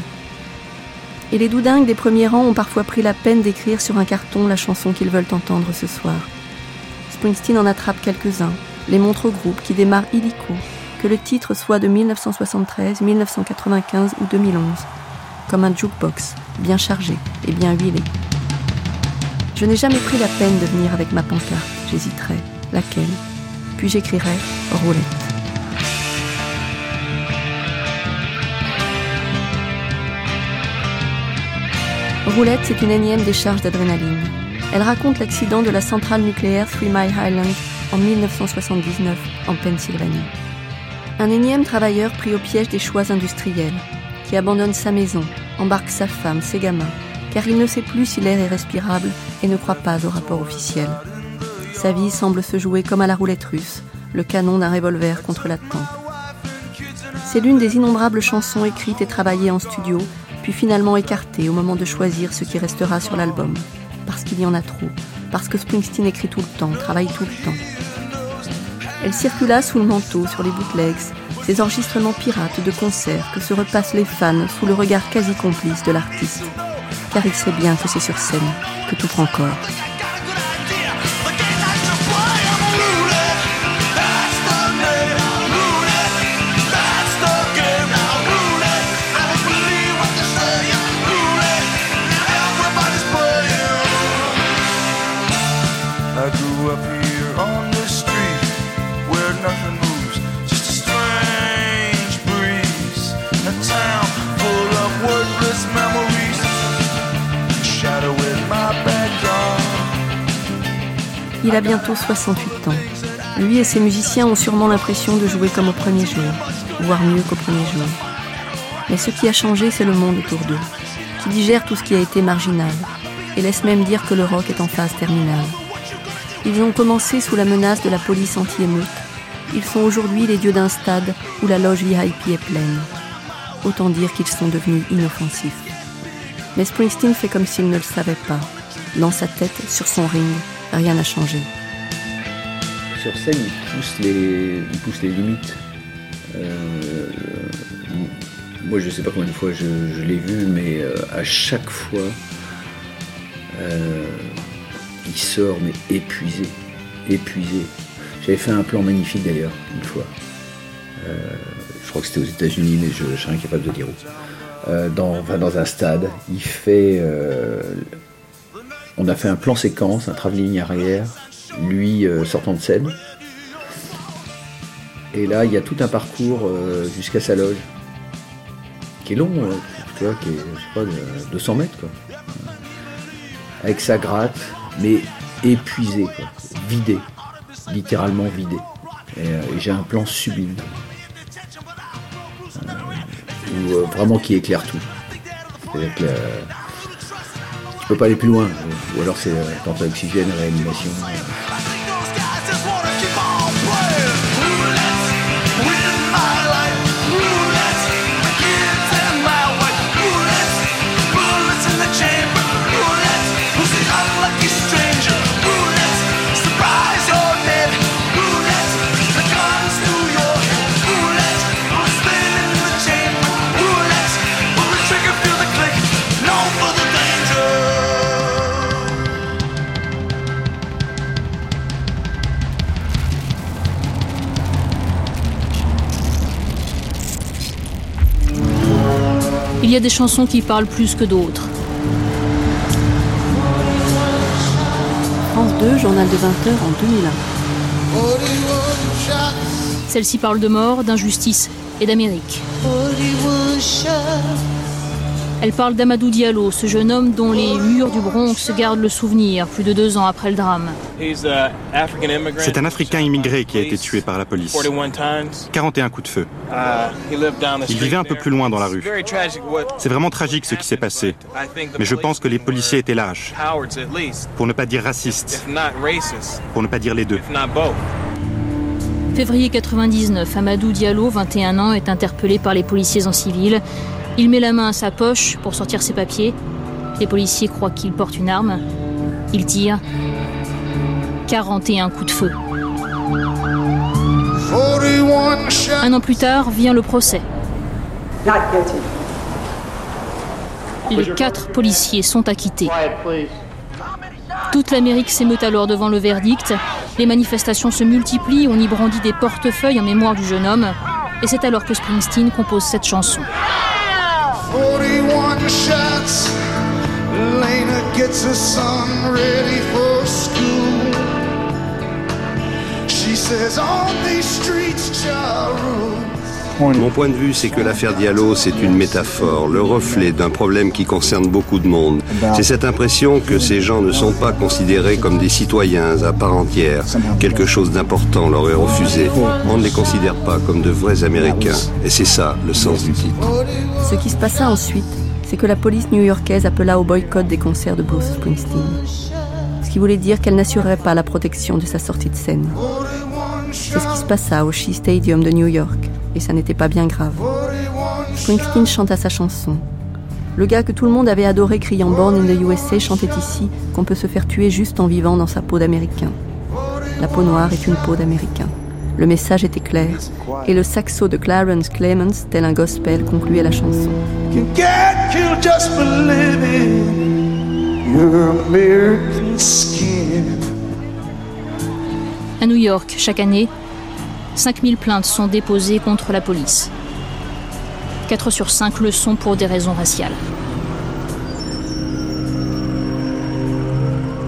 Et les doudingues des premiers rangs ont parfois pris la peine d'écrire sur un carton la chanson qu'ils veulent entendre ce soir. Springsteen en attrape quelques-uns, les montre au groupe qui démarre illico, que le titre soit de 1973, 1995 ou 2011 comme un jukebox, bien chargé et bien huilé. Je n'ai jamais pris la peine de venir avec ma pancarte. J'hésiterai. Laquelle? Puis j'écrirai Roulette. Roulette, c'est une énième décharge d'adrénaline. Elle raconte l'accident de la centrale nucléaire Three Mile Island en 1979 en Pennsylvanie. Un énième travailleur pris au piège des choix industriels, qui abandonne sa maison, embarque sa femme, ses gamins, car il ne sait plus si l'air est respirable et ne croit pas au rapport officiel. Sa vie semble se jouer comme à la roulette russe, le canon d'un revolver contre la tempe. C'est l'une des innombrables chansons écrites et travaillées en studio, puis finalement écartées au moment de choisir ce qui restera sur l'album, parce qu'il y en a trop, parce que Springsteen écrit tout le temps, travaille tout le temps. Elle circula sous le manteau sur les bootlegs, ces enregistrements pirates de concerts que se repassent les fans sous le regard quasi complice de l'artiste. Car il sait bien que c'est sur scène que tout prend corps. Il a bientôt 68 ans. Lui et ses musiciens ont sûrement l'impression de jouer comme au premier jour, voire mieux qu'au premier jour. Mais ce qui a changé, c'est le monde autour d'eux, qui digère tout ce qui a été marginal, et laisse même dire que le rock est en phase terminale. Ils ont commencé sous la menace de la police anti-émeute. Ils sont aujourd'hui les dieux d'un stade où la loge VIP est pleine. Autant dire qu'ils sont devenus inoffensifs. Mais Springsteen fait comme s'il ne le savait pas. Dans sa tête, sur son ring, rien n'a changé. Sur scène, il pousse les, il pousse les limites. Euh, moi, je ne sais pas combien de fois je, l'ai vu, mais euh, à chaque fois, euh, il sort mais épuisé. épuisé. J'avais fait un plan magnifique d'ailleurs, une fois. Je crois que c'était aux États-Unis, mais je, je serais incapable de dire où. Dans, dans un stade, il fait. Euh, on a fait un plan séquence, un travelling arrière, lui sortant de scène. Et là, il y a tout un parcours jusqu'à sa loge, qui est long, tu vois, qui est, je sais pas, de 200 mètres, quoi. Avec sa gratte, mais épuisé, quoi, vidé, littéralement vidé. Et, j'ai un plan sublime. Euh, vraiment qui éclaire tout. cest tu peux pas aller plus loin, ou alors c'est euh, oxygène, réanimation. Y a des chansons qui parlent plus que d'autres. France 2, journal de 20h en 2001. Celle-ci parle de mort, d'injustice et d'Amérique. Elle parle d'Amadou Diallo, ce jeune homme dont les murs du Bronx gardent le souvenir plus de deux ans après le drame. C'est un Africain immigré qui a été tué par la police. 41 coups de feu. Il vivait un peu plus loin dans la rue. C'est vraiment tragique ce qui s'est passé. Mais je pense que les policiers étaient lâches. Pour ne pas dire racistes. Pour ne pas dire les deux. Février 99, Amadou Diallo, 21 ans, est interpellé par les policiers en civil. Il met la main à sa poche pour sortir ses papiers. Les policiers croient qu'il porte une arme. Il tire. 41 coups de feu. Un an plus tard vient le procès. Les quatre policiers sont acquittés. Toute l'Amérique s'émeut alors devant le verdict. Les manifestations se multiplient, on y brandit des portefeuilles en mémoire du jeune homme. Et c'est alors que Springsteen compose cette chanson. 41 shots. Lena gets her son ready for school. She says, On these streets, child Mon point de vue, c'est que l'affaire Diallo, c'est une métaphore, le reflet d'un problème qui concerne beaucoup de monde. C'est cette impression que ces gens ne sont pas considérés comme des citoyens à part entière. Quelque chose d'important leur est refusé. On ne les considère pas comme de vrais Américains. Et c'est ça le sens du titre. Ce qui se passa ensuite, c'est que la police new-yorkaise appela au boycott des concerts de Bruce Springsteen. Ce qui voulait dire qu'elle n'assurerait pas la protection de sa sortie de scène. C'est ce qui se passa au Shea Stadium de New York et ça n'était pas bien grave. Springsteen chanta sa chanson. Le gars que tout le monde avait adoré criant Born in the USA chantait ici qu'on peut se faire tuer juste en vivant dans sa peau d'Américain. La peau noire est une peau d'Américain. Le message était clair, et le saxo de Clarence Clemens, tel un gospel, concluait la chanson. À New York, chaque année, 5000 plaintes sont déposées contre la police. 4 sur 5 le sont pour des raisons raciales.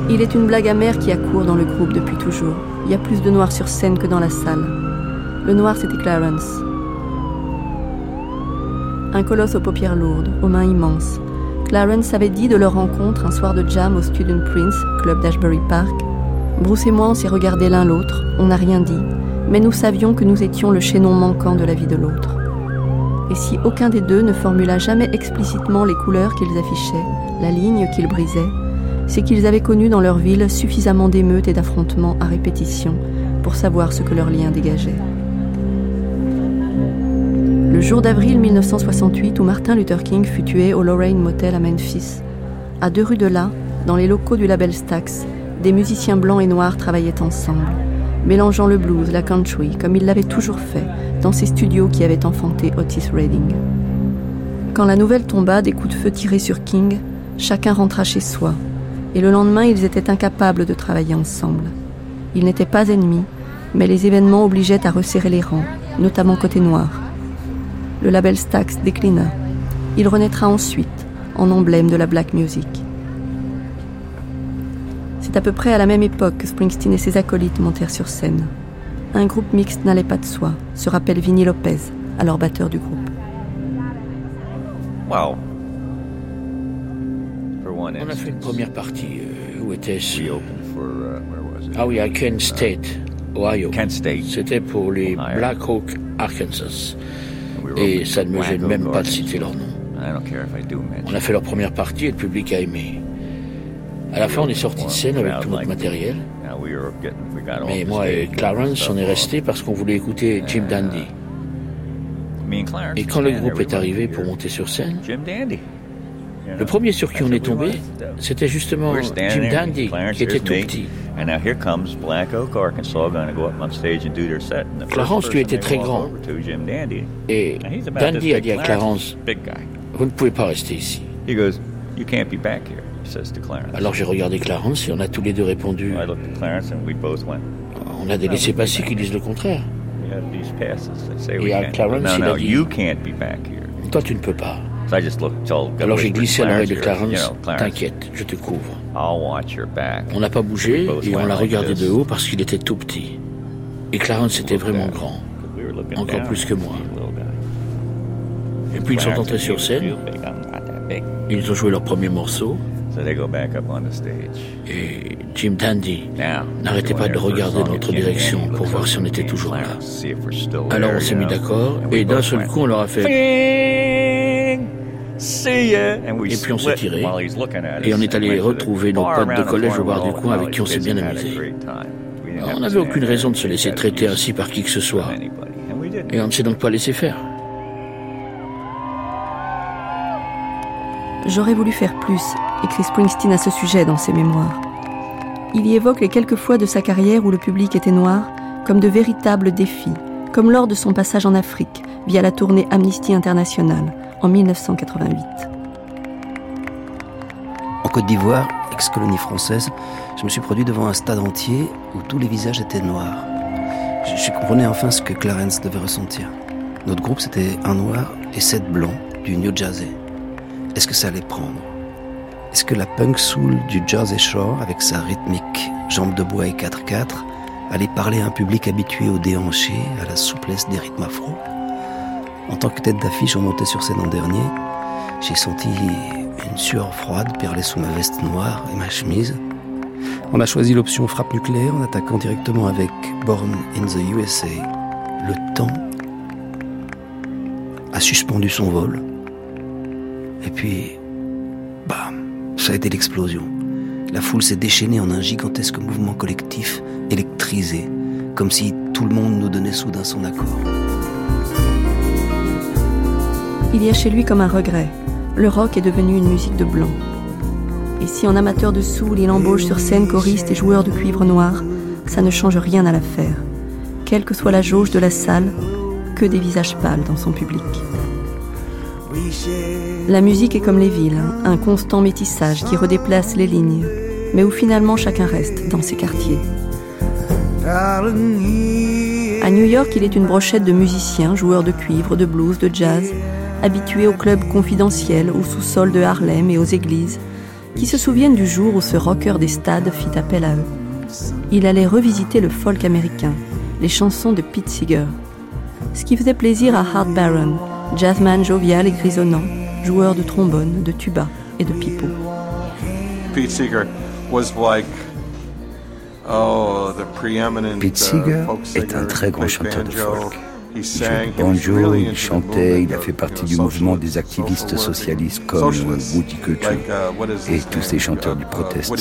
Il est une blague amère qui accourt dans le groupe depuis toujours. Il y a plus de noirs sur scène que dans la salle. Le noir, c'était Clarence. Un colosse aux paupières lourdes, aux mains immenses. Clarence avait dit de leur rencontre un soir de jam au Student Prince, club d'Ashbury Park. Bruce et moi, on s'est regardés l'un l'autre, on n'a rien dit, mais nous savions que nous étions le chaînon manquant de la vie de l'autre. Et si aucun des deux ne formula jamais explicitement les couleurs qu'ils affichaient, la ligne qu'ils brisaient, c'est qu'ils avaient connu dans leur ville suffisamment d'émeutes et d'affrontements à répétition pour savoir ce que leur lien dégageait. Le jour d'avril 1968 où Martin Luther King fut tué au Lorraine Motel à Memphis, à deux rues de là, dans les locaux du label Stax, des musiciens blancs et noirs travaillaient ensemble mélangeant le blues, la country, comme il l'avait toujours fait dans ses studios qui avaient enfanté Otis Redding. Quand la nouvelle tomba des coups de feu tirés sur King, chacun rentra chez soi, et le lendemain ils étaient incapables de travailler ensemble. Ils n'étaient pas ennemis, mais les événements obligeaient à resserrer les rangs, notamment côté noir. Le label Stax déclina. Il renaîtra ensuite en emblème de la black music. C'est à peu près à la même époque que Springsteen et ses acolytes montèrent sur scène. Un groupe mixte n'allait pas de soi, se rappelle Vinnie Lopez, alors batteur du groupe. Wow. On a fait une première partie. Euh, où était-ce? Ah oui, à Kent State, Ohio. Kent State. C'était pour les Black Hawk, Arkansas. Et ça ne me gêne même pas de citer leur nom. On a fait leur première partie et le public a aimé. À la fin, on est sorti de scène avec tout notre matériel. Mais moi et Clarence, on est restés parce qu'on voulait écouter Jim Dandy. Et quand le groupe est arrivé pour monter sur scène, le premier sur qui on est tombé, c'était justement Jim Dandy, qui était tout petit. Clarence lui était très grand. Et Dandy a dit à Clarence, vous ne pouvez pas rester ici. Alors j'ai regardé Clarence et on a tous les deux répondu. On a des laissés-passer qui disent le contraire. Et à Clarence, il a dit Toi, tu ne peux pas. Alors j'ai glissé à l'oreille de Clarence T'inquiète, je te couvre. On n'a pas bougé et on l'a regardé de haut parce qu'il était tout petit. Et Clarence était vraiment grand, encore plus que moi. Et puis ils sont entrés sur scène. Ils ont joué leur premier morceau. Et Jim Tandy n'arrêtait pas de regarder dans notre direction pour voir si on était toujours là. Alors on s'est mis d'accord et d'un seul coup on leur a fait. Et puis on s'est tiré et on est allé retrouver nos potes de collège au bar du coin avec qui on s'est bien amusé. On n'avait aucune raison de se laisser traiter ainsi par qui que ce soit. Et on ne s'est donc pas laissé faire. J'aurais voulu faire plus, écrit Springsteen à ce sujet dans ses mémoires. Il y évoque les quelques fois de sa carrière où le public était noir comme de véritables défis, comme lors de son passage en Afrique via la tournée Amnesty International en 1988. En Côte d'Ivoire, ex-colonie française, je me suis produit devant un stade entier où tous les visages étaient noirs. Je, je comprenais enfin ce que Clarence devait ressentir. Notre groupe, c'était un noir et sept blancs du New Jersey. Est-ce que ça allait prendre? Est-ce que la punk soul du Jersey Shore, avec sa rythmique jambes de bois et 4-4, allait parler à un public habitué au déhanché, à la souplesse des rythmes afro? En tant que tête d'affiche, on montait sur scène en dernier. J'ai senti une sueur froide perler sous ma veste noire et ma chemise. On a choisi l'option frappe nucléaire en attaquant directement avec Born in the USA. Le temps a suspendu son vol. Et puis, ça a été l'explosion. La foule s'est déchaînée en un gigantesque mouvement collectif, électrisé, comme si tout le monde nous donnait soudain son accord. Il y a chez lui comme un regret. Le rock est devenu une musique de blanc. Et si en amateur de soul, il embauche sur scène choristes et joueurs de cuivre noir, ça ne change rien à l'affaire. Quelle que soit la jauge de la salle, que des visages pâles dans son public. La musique est comme les villes, un constant métissage qui redéplace les lignes, mais où finalement chacun reste dans ses quartiers. À New York, il est une brochette de musiciens, joueurs de cuivre, de blues, de jazz, habitués aux clubs confidentiels, au sous-sol de Harlem et aux églises, qui se souviennent du jour où ce rocker des stades fit appel à eux. Il allait revisiter le folk américain, les chansons de Pete Seeger, ce qui faisait plaisir à Hart Barron, jazzman jovial et grisonnant, joueur de trombone, de tuba et de pipeau. Pete Seeger was like oh, the preeminent, Pete Seeger uh, est un très grand chanteur de folk. Il banjo, il chantait, il a fait partie du mouvement des activistes socialistes comme Woody Guthrie uh, et tous ces chanteurs du protest.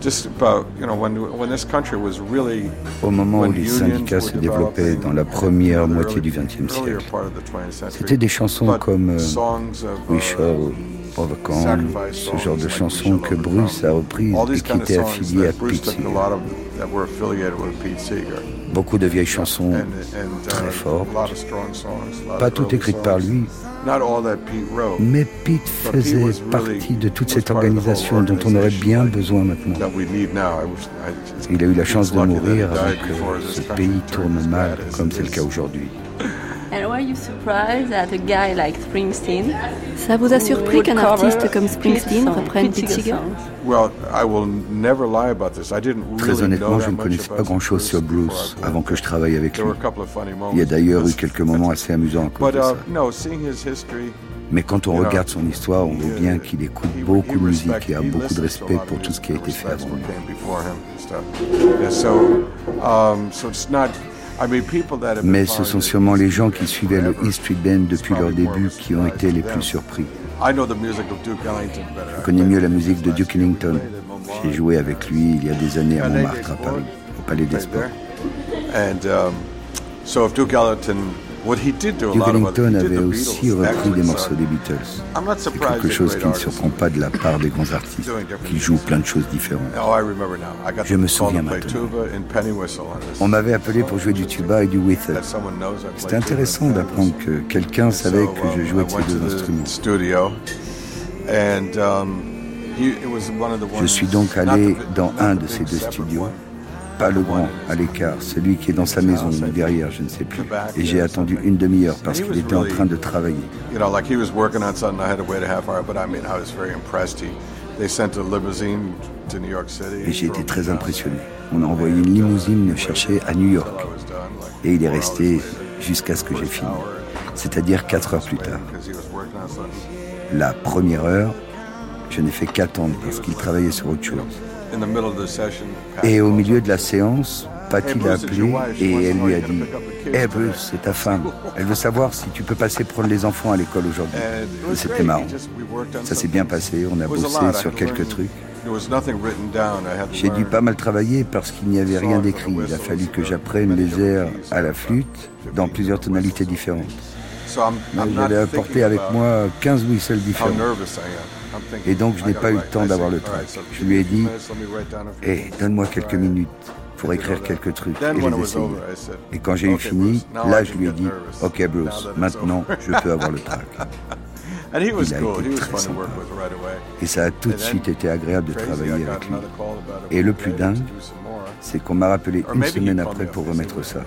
Woody Guthrie, all these political protest songs and au moment où les syndicats se développaient dans la première moitié du XXe siècle, c'était des chansons comme euh, We Shall Overcome, ce genre de chansons que Bruce a reprises et qui étaient affiliées à Pete Seeger. Beaucoup de vieilles chansons très fortes, pas toutes écrites par lui, Mais Pete faisait partie de toute cette organisation dont on aurait bien besoin maintenant. Il a eu la chance de mourir avant que ce pays tourne mal, comme c'est le cas aujourd'hui. (laughs) Ça vous a surpris qu'un artiste comme Springsteen reprenne Pete Seeger Très honnêtement, je ne connaissais pas grand-chose sur Bruce avant que je travaille avec lui. Il y a d'ailleurs eu quelques moments assez amusants à cause de ça. Mais quand on regarde son histoire, on voit bien qu'il écoute beaucoup de musique et a beaucoup de respect pour tout ce qui a été fait avant lui. Mais ce sont sûrement les gens qui suivaient le E Street Band depuis leur début qui ont été les plus surpris. Je connais mieux la musique de Duke Ellington. J'ai joué avec lui il y a des années à Montmartre, à Paris, au Palais des Sports. Duke Ellington avait aussi repris des morceaux des Beatles. C'est quelque chose qui ne surprend pas de la part des grands (laughs) artistes, qui jouent plein de choses différentes. Je me souviens maintenant. On m'avait appelé pour jouer du tuba et du whistle. C'était intéressant d'apprendre que quelqu'un savait que je jouais de ces deux instruments. Je suis donc allé dans un de ces deux studios pas le grand, à l'écart, celui qui est dans sa maison ou derrière, je ne sais plus. Et j'ai attendu une demi-heure parce qu'il était en train de travailler. Et j'ai été très impressionné. On a envoyé une limousine me chercher à New York. Et il est resté jusqu'à ce que j'ai fini. C'est-à-dire quatre heures plus tard. La première heure, je n'ai fait qu'attendre parce qu'il travaillait sur autre chose. Et au milieu de la séance, Patty l'a appelé et elle lui a dit Hé Bruce, c'est ta femme. Elle veut savoir si tu peux passer prendre les enfants à l'école aujourd'hui. C'était marrant. Ça s'est bien passé, on a bossé sur quelques trucs. J'ai dû pas mal travailler parce qu'il n'y avait rien d'écrit. Il a fallu que j'apprenne les airs à la flûte dans plusieurs tonalités différentes. J'avais apporté avec moi 15 whistles différents. Et donc je n'ai pas eu le temps d'avoir le track. Je lui ai dit, hé, donne-moi quelques minutes pour écrire quelques trucs et les essayer. Et quand j'ai eu fini, là je lui ai dit, ok Bruce, maintenant je peux avoir le track. (laughs) Il a été très sympa. Et ça a tout de suite été agréable de travailler avec lui. Et le plus dingue, c'est qu'on m'a rappelé une semaine après pour remettre ça.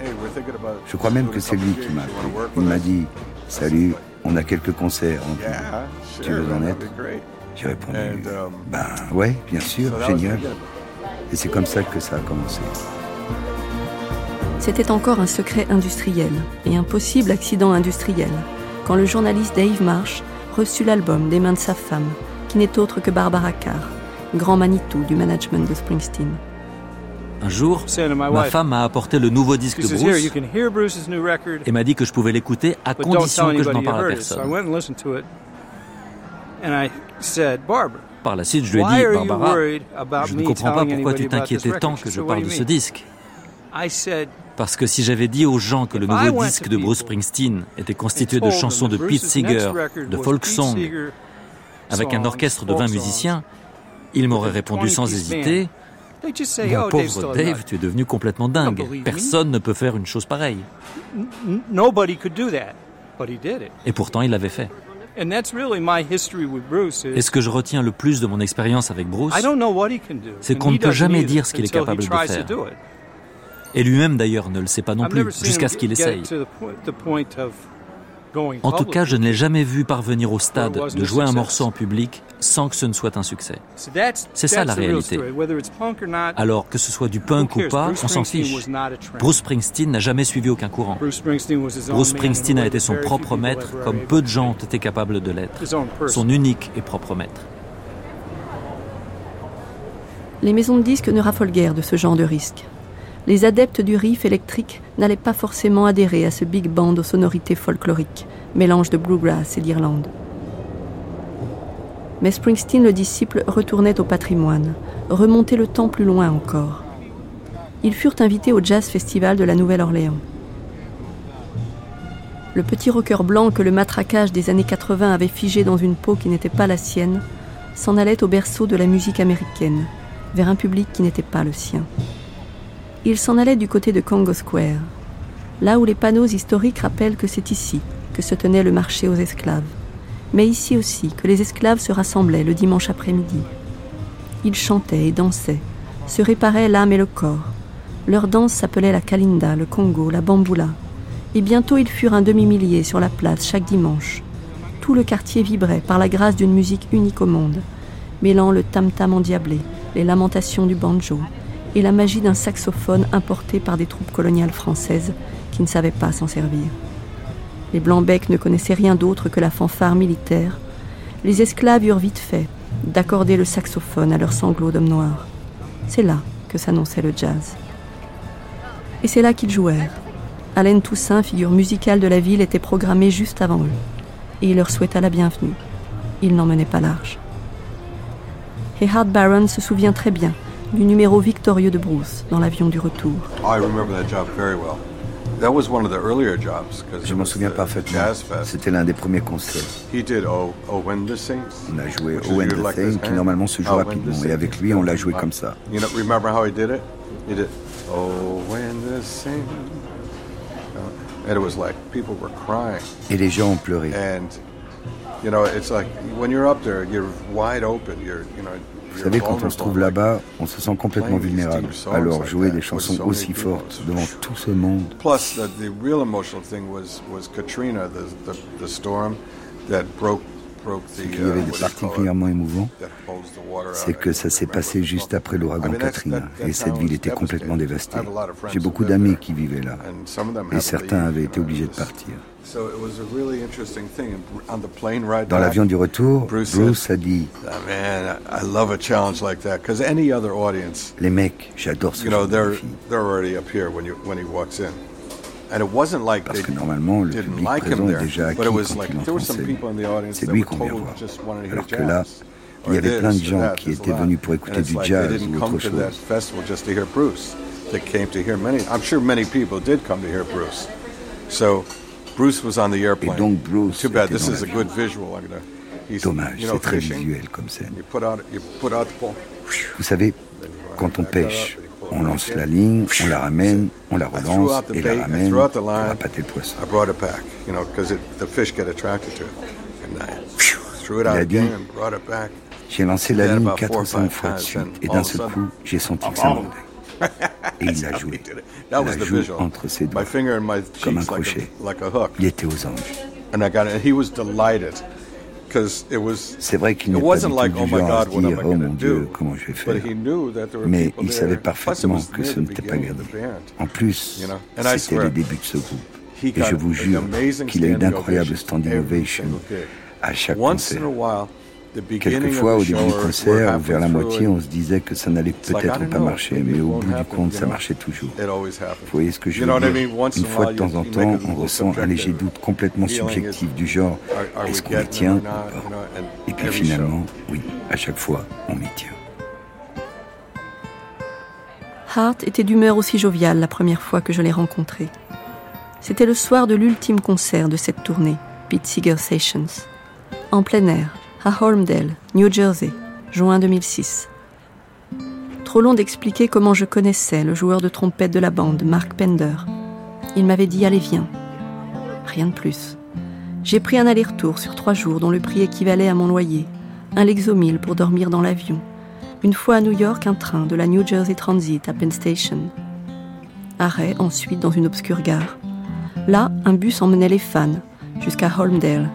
Je crois même que c'est lui qui m'a appelé. Il m'a dit, salut, on a quelques concerts. Tu veux en être J'ai répondu, ben ouais, bien sûr, génial. Et c'est comme ça que ça a commencé. C'était encore un secret industriel et un possible accident industriel quand le journaliste Dave Marsh reçut l'album des mains de sa femme, qui n'est autre que Barbara Carr, grand Manitou du management de Springsteen. Un jour, ma femme m'a apporté le nouveau disque de Bruce et m'a dit que je pouvais l'écouter à condition que je n'en parle à personne. Par la suite, je lui ai dit, Barbara, je ne comprends pas pourquoi tu t'inquiétais tant que je parle de ce disque. Parce que si j'avais dit aux gens que le nouveau disque de Bruce Springsteen était constitué de chansons de Pete Seeger, de folk song, avec un orchestre de 20 musiciens, ils m'auraient répondu sans hésiter Mon pauvre Dave, tu es devenu complètement dingue. Personne ne peut faire une chose pareille. Et pourtant, il l'avait fait. Et ce que je retiens le plus de mon expérience avec Bruce, c'est qu'on ne peut jamais dire ce qu'il est capable de faire. Et lui-même d'ailleurs ne le sait pas non plus, jusqu'à ce qu'il essaye. En tout cas, je ne l'ai jamais vu parvenir au stade de jouer un morceau en public sans que ce ne soit un succès. C'est ça la réalité. Alors que ce soit du punk ou pas, on s'en fiche. Bruce Springsteen n'a jamais suivi aucun courant. Bruce Springsteen a été son propre maître, comme peu de gens ont été capables de l'être. Son unique et propre maître. Les maisons de disques ne raffolent guère de ce genre de risque les adeptes du riff électrique n'allaient pas forcément adhérer à ce big band aux sonorités folkloriques, mélange de bluegrass et d'Irlande. Mais Springsteen, le disciple, retournait au patrimoine, remontait le temps plus loin encore. Ils furent invités au Jazz Festival de la Nouvelle-Orléans. Le petit rocker blanc que le matraquage des années 80 avait figé dans une peau qui n'était pas la sienne s'en allait au berceau de la musique américaine, vers un public qui n'était pas le sien il s'en allait du côté de Congo Square, là où les panneaux historiques rappellent que c'est ici que se tenait le marché aux esclaves, mais ici aussi que les esclaves se rassemblaient le dimanche après-midi. Ils chantaient et dansaient, se réparaient l'âme et le corps. Leur danse s'appelait la kalinda, le congo, la bamboula. Et bientôt ils furent un demi-millier sur la place chaque dimanche. Tout le quartier vibrait par la grâce d'une musique unique au monde, mêlant le tam-tam endiablé, les lamentations du banjo et la magie d'un saxophone importé par des troupes coloniales françaises qui ne savaient pas s'en servir. Les Blancs-Becs ne connaissaient rien d'autre que la fanfare militaire. Les esclaves eurent vite fait d'accorder le saxophone à leurs sanglots d'hommes noirs. C'est là que s'annonçait le jazz. Et c'est là qu'ils jouèrent. Alain Toussaint, figure musicale de la ville, était programmé juste avant eux. Et il leur souhaita la bienvenue. Il n'en menait pas large. Et Hart Barron se souvient très bien du numéro victorieux de Bruce dans l'avion du retour. Je m'en souviens parfaitement. C'était l'un des premiers concerts. On a joué Oh When the Thing, qui normalement se joue rapidement, et avec lui, on l'a joué comme ça. Et les gens ont pleuré. Vous savez, quand on se trouve là-bas, on se sent complètement vulnérable. Alors jouer des chansons aussi fortes devant tout ce monde. Ce qui avait de particulièrement émouvant, c'est que ça s'est passé juste après l'ouragan Katrina. et cette ville était complètement dévastée. J'ai beaucoup d'amis qui vivaient là. et certains avaient été obligés de partir. Dans l'avion du retour, Bruce a dit Les mecs, j'adore ce genre de parce que normalement, le public présent est déjà acquis quand il en. C'est lui qu'on vient voir. Alors que là, il y avait plein de gens qui étaient venus pour écouter du jazz ou autre chose. Et donc Bruce était dans l'avion. Dommage, c'est très visuel comme scène. Vous savez, quand on pêche, on lance la ligne, on la ramène, on la relance et la ramène pour appâter le poisson. Il a dit, j'ai lancé la ligne 4 ou 5 fois de suite et d'un seul coup, j'ai senti que ça mordait. (laughs) Et il a joué. Il a joué entre ses doigts, comme un crochet. Il était aux anges. C'est vrai qu'il n'est pas du tout du genre à se dire Oh mon Dieu, comment je vais faire Mais il savait parfaitement que ce n'était pas gardé. En plus, c'était les débuts de ce groupe. Et je vous jure qu'il a eu d'incroyables standing ovations à chaque concert. Quelquefois, au début du concert, vers la moitié, on se disait que ça n'allait peut-être pas marcher, mais au bout du compte, ça marchait toujours. Vous voyez ce que je veux dire? Une fois de temps en temps, on ressent un léger doute complètement subjectif du genre. est-ce qu'on y tient ou pas? Et puis finalement, oui, à chaque fois, on y tient. Hart était d'humeur aussi joviale la première fois que je l'ai rencontré. C'était le soir de l'ultime concert de cette tournée, Pete Seeger Sessions, en plein air, à Holmdale, New Jersey, juin 2006. Trop long d'expliquer comment je connaissais le joueur de trompette de la bande, Mark Pender. Il m'avait dit Allez, viens. Rien de plus. J'ai pris un aller-retour sur trois jours dont le prix équivalait à mon loyer, un Lexomil pour dormir dans l'avion, une fois à New York un train de la New Jersey Transit à Penn Station. Arrêt ensuite dans une obscure gare. Là, un bus emmenait les fans jusqu'à Holmdale,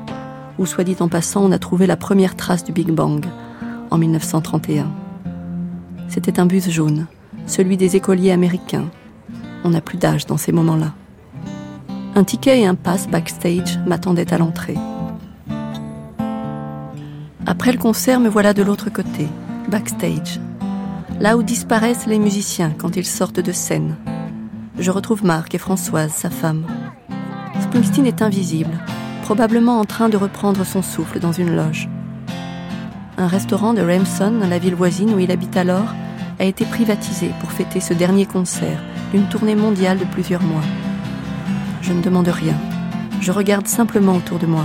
où, soit dit en passant, on a trouvé la première trace du Big Bang, en 1931. C'était un bus jaune, celui des écoliers américains. On n'a plus d'âge dans ces moments-là. Un ticket et un pass backstage m'attendaient à l'entrée. Après le concert, me voilà de l'autre côté, backstage, là où disparaissent les musiciens quand ils sortent de scène. Je retrouve Marc et Françoise, sa femme. Springsteen est invisible, probablement en train de reprendre son souffle dans une loge. Un restaurant de Ramson, la ville voisine où il habite alors, a été privatisé pour fêter ce dernier concert d'une tournée mondiale de plusieurs mois. Je ne demande rien. Je regarde simplement autour de moi.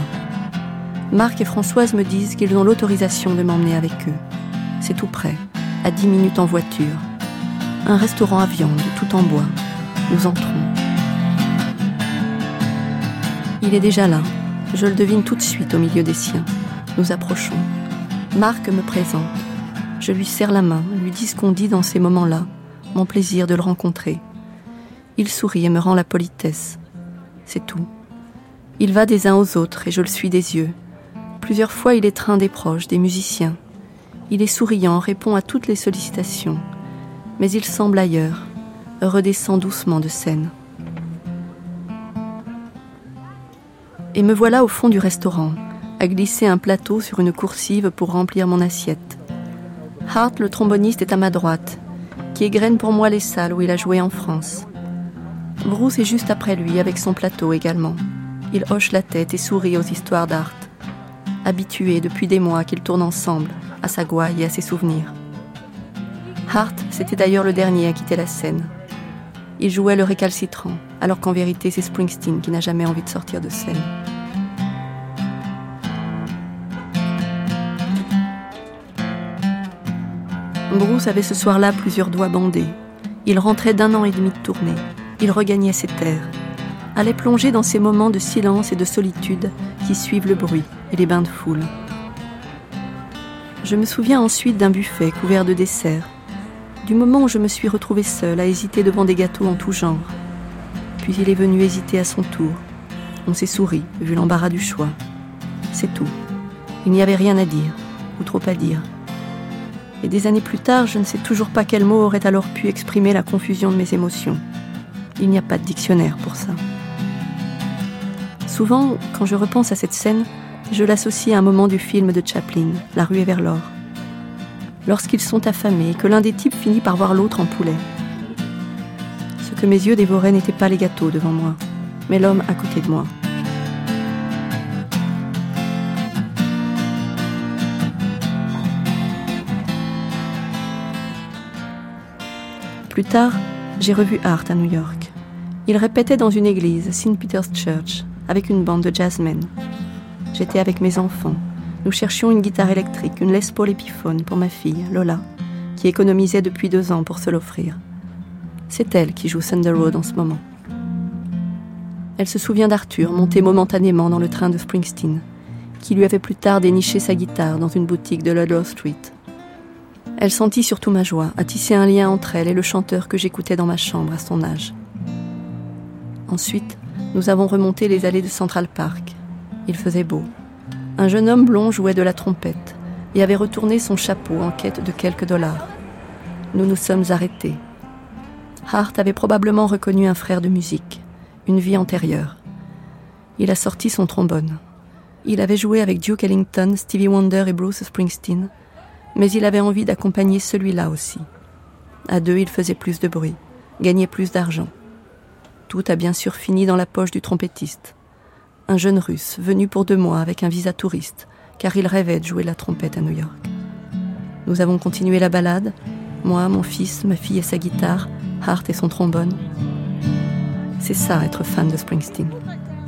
Marc et Françoise me disent qu'ils ont l'autorisation de m'emmener avec eux. C'est tout près, à dix minutes en voiture. Un restaurant à viande, tout en bois. Nous entrons. Il est déjà là, Je le devine tout de suite au milieu des siens. Nous approchons. Marc me présente. Je lui serre la main, lui dis ce qu'on dit dans ces moments-là, mon plaisir de le rencontrer. Il sourit et me rend la politesse. C'est tout. Il va des uns aux autres et je le suis des yeux. Plusieurs fois, il étreint des proches, des musiciens. Il est souriant, répond à toutes les sollicitations. Mais il semble ailleurs, redescend doucement de scène. Et me voilà au fond du restaurant, à glisser un plateau sur une coursive pour remplir mon assiette. Hart, le tromboniste, est à ma droite, qui égrène pour moi les salles où il a joué en France. Bruce est juste après lui, avec son plateau également. Il hoche la tête et sourit aux histoires d'Art, habitué depuis des mois qu'ils tournent ensemble, à sa gouaille et à ses souvenirs. Hart, c'était d'ailleurs le dernier à quitter la scène. Il jouait le récalcitrant, alors qu'en vérité c'est Springsteen qui n'a jamais envie de sortir de scène. Bruce avait ce soir-là plusieurs doigts bandés. Il rentrait d'un an et demi de tournée. Il regagnait ses terres. Allait plonger dans ces moments de silence et de solitude qui suivent le bruit et les bains de foule. Je me souviens ensuite d'un buffet couvert de desserts, du moment où je me suis retrouvée seule à hésiter devant des gâteaux en tout genre. Puis il est venu hésiter à son tour. On s'est souri, vu l'embarras du choix. C'est tout. Il n'y avait rien à dire, ou trop à dire. Et des années plus tard, je ne sais toujours pas quel mot aurait alors pu exprimer la confusion de mes émotions. Il n'y a pas de dictionnaire pour ça. Souvent, quand je repense à cette scène, je l'associe à un moment du film de Chaplin, La ruée vers l'or. Lorsqu'ils sont affamés et que l'un des types finit par voir l'autre en poulet. Ce que mes yeux dévoraient n'étaient pas les gâteaux devant moi, mais l'homme à côté de moi. Plus tard, j'ai revu Art à New York. Il répétait dans une église, St. Peter's Church, avec une bande de jazzmen. J'étais avec mes enfants. Nous cherchions une guitare électrique, une Les Paul Epiphone pour ma fille, Lola, qui économisait depuis deux ans pour se l'offrir. C'est elle qui joue Thunder Road en ce moment. Elle se souvient d'Arthur, monté momentanément dans le train de Springsteen, qui lui avait plus tard déniché sa guitare dans une boutique de Ludlow Street. Elle sentit surtout ma joie à tisser un lien entre elle et le chanteur que j'écoutais dans ma chambre à son âge. Ensuite, nous avons remonté les allées de Central Park. Il faisait beau. Un jeune homme blond jouait de la trompette et avait retourné son chapeau en quête de quelques dollars. Nous nous sommes arrêtés. Hart avait probablement reconnu un frère de musique, une vie antérieure. Il a sorti son trombone. Il avait joué avec Duke Ellington, Stevie Wonder et Bruce Springsteen mais il avait envie d'accompagner celui-là aussi. À deux, il faisait plus de bruit, gagnait plus d'argent. Tout a bien sûr fini dans la poche du trompettiste. Un jeune russe venu pour deux mois avec un visa touriste, car il rêvait de jouer la trompette à New York. Nous avons continué la balade, moi, mon fils, ma fille et sa guitare, Hart et son trombone. C'est ça être fan de Springsteen,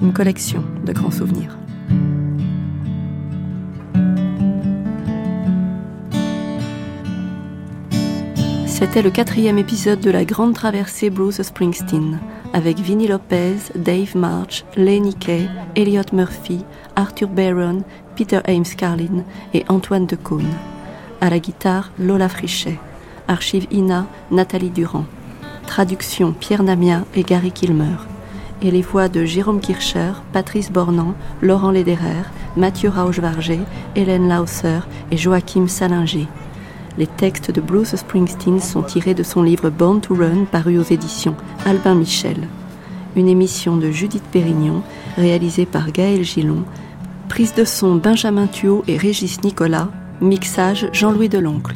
une collection de grands souvenirs. C'était le quatrième épisode de la grande traversée Blues Springsteen, avec Vinnie Lopez, Dave March, Lenny Kay, Elliot Murphy, Arthur Barron, Peter Ames Carlin et Antoine Decaune. À la guitare, Lola Frichet. Archive INA, Nathalie Durand. Traduction, Pierre Namia et Gary Kilmer. Et les voix de Jérôme Kircher, Patrice Bornand, Laurent Lederer, Mathieu Rauschvarger, Hélène Lausser et Joachim Salinger. Les textes de Bruce Springsteen sont tirés de son livre Born to Run paru aux éditions Albin Michel. Une émission de Judith Pérignon réalisée par Gaël Gillon. Prise de son Benjamin Thuot et Régis Nicolas. Mixage Jean-Louis Deloncle.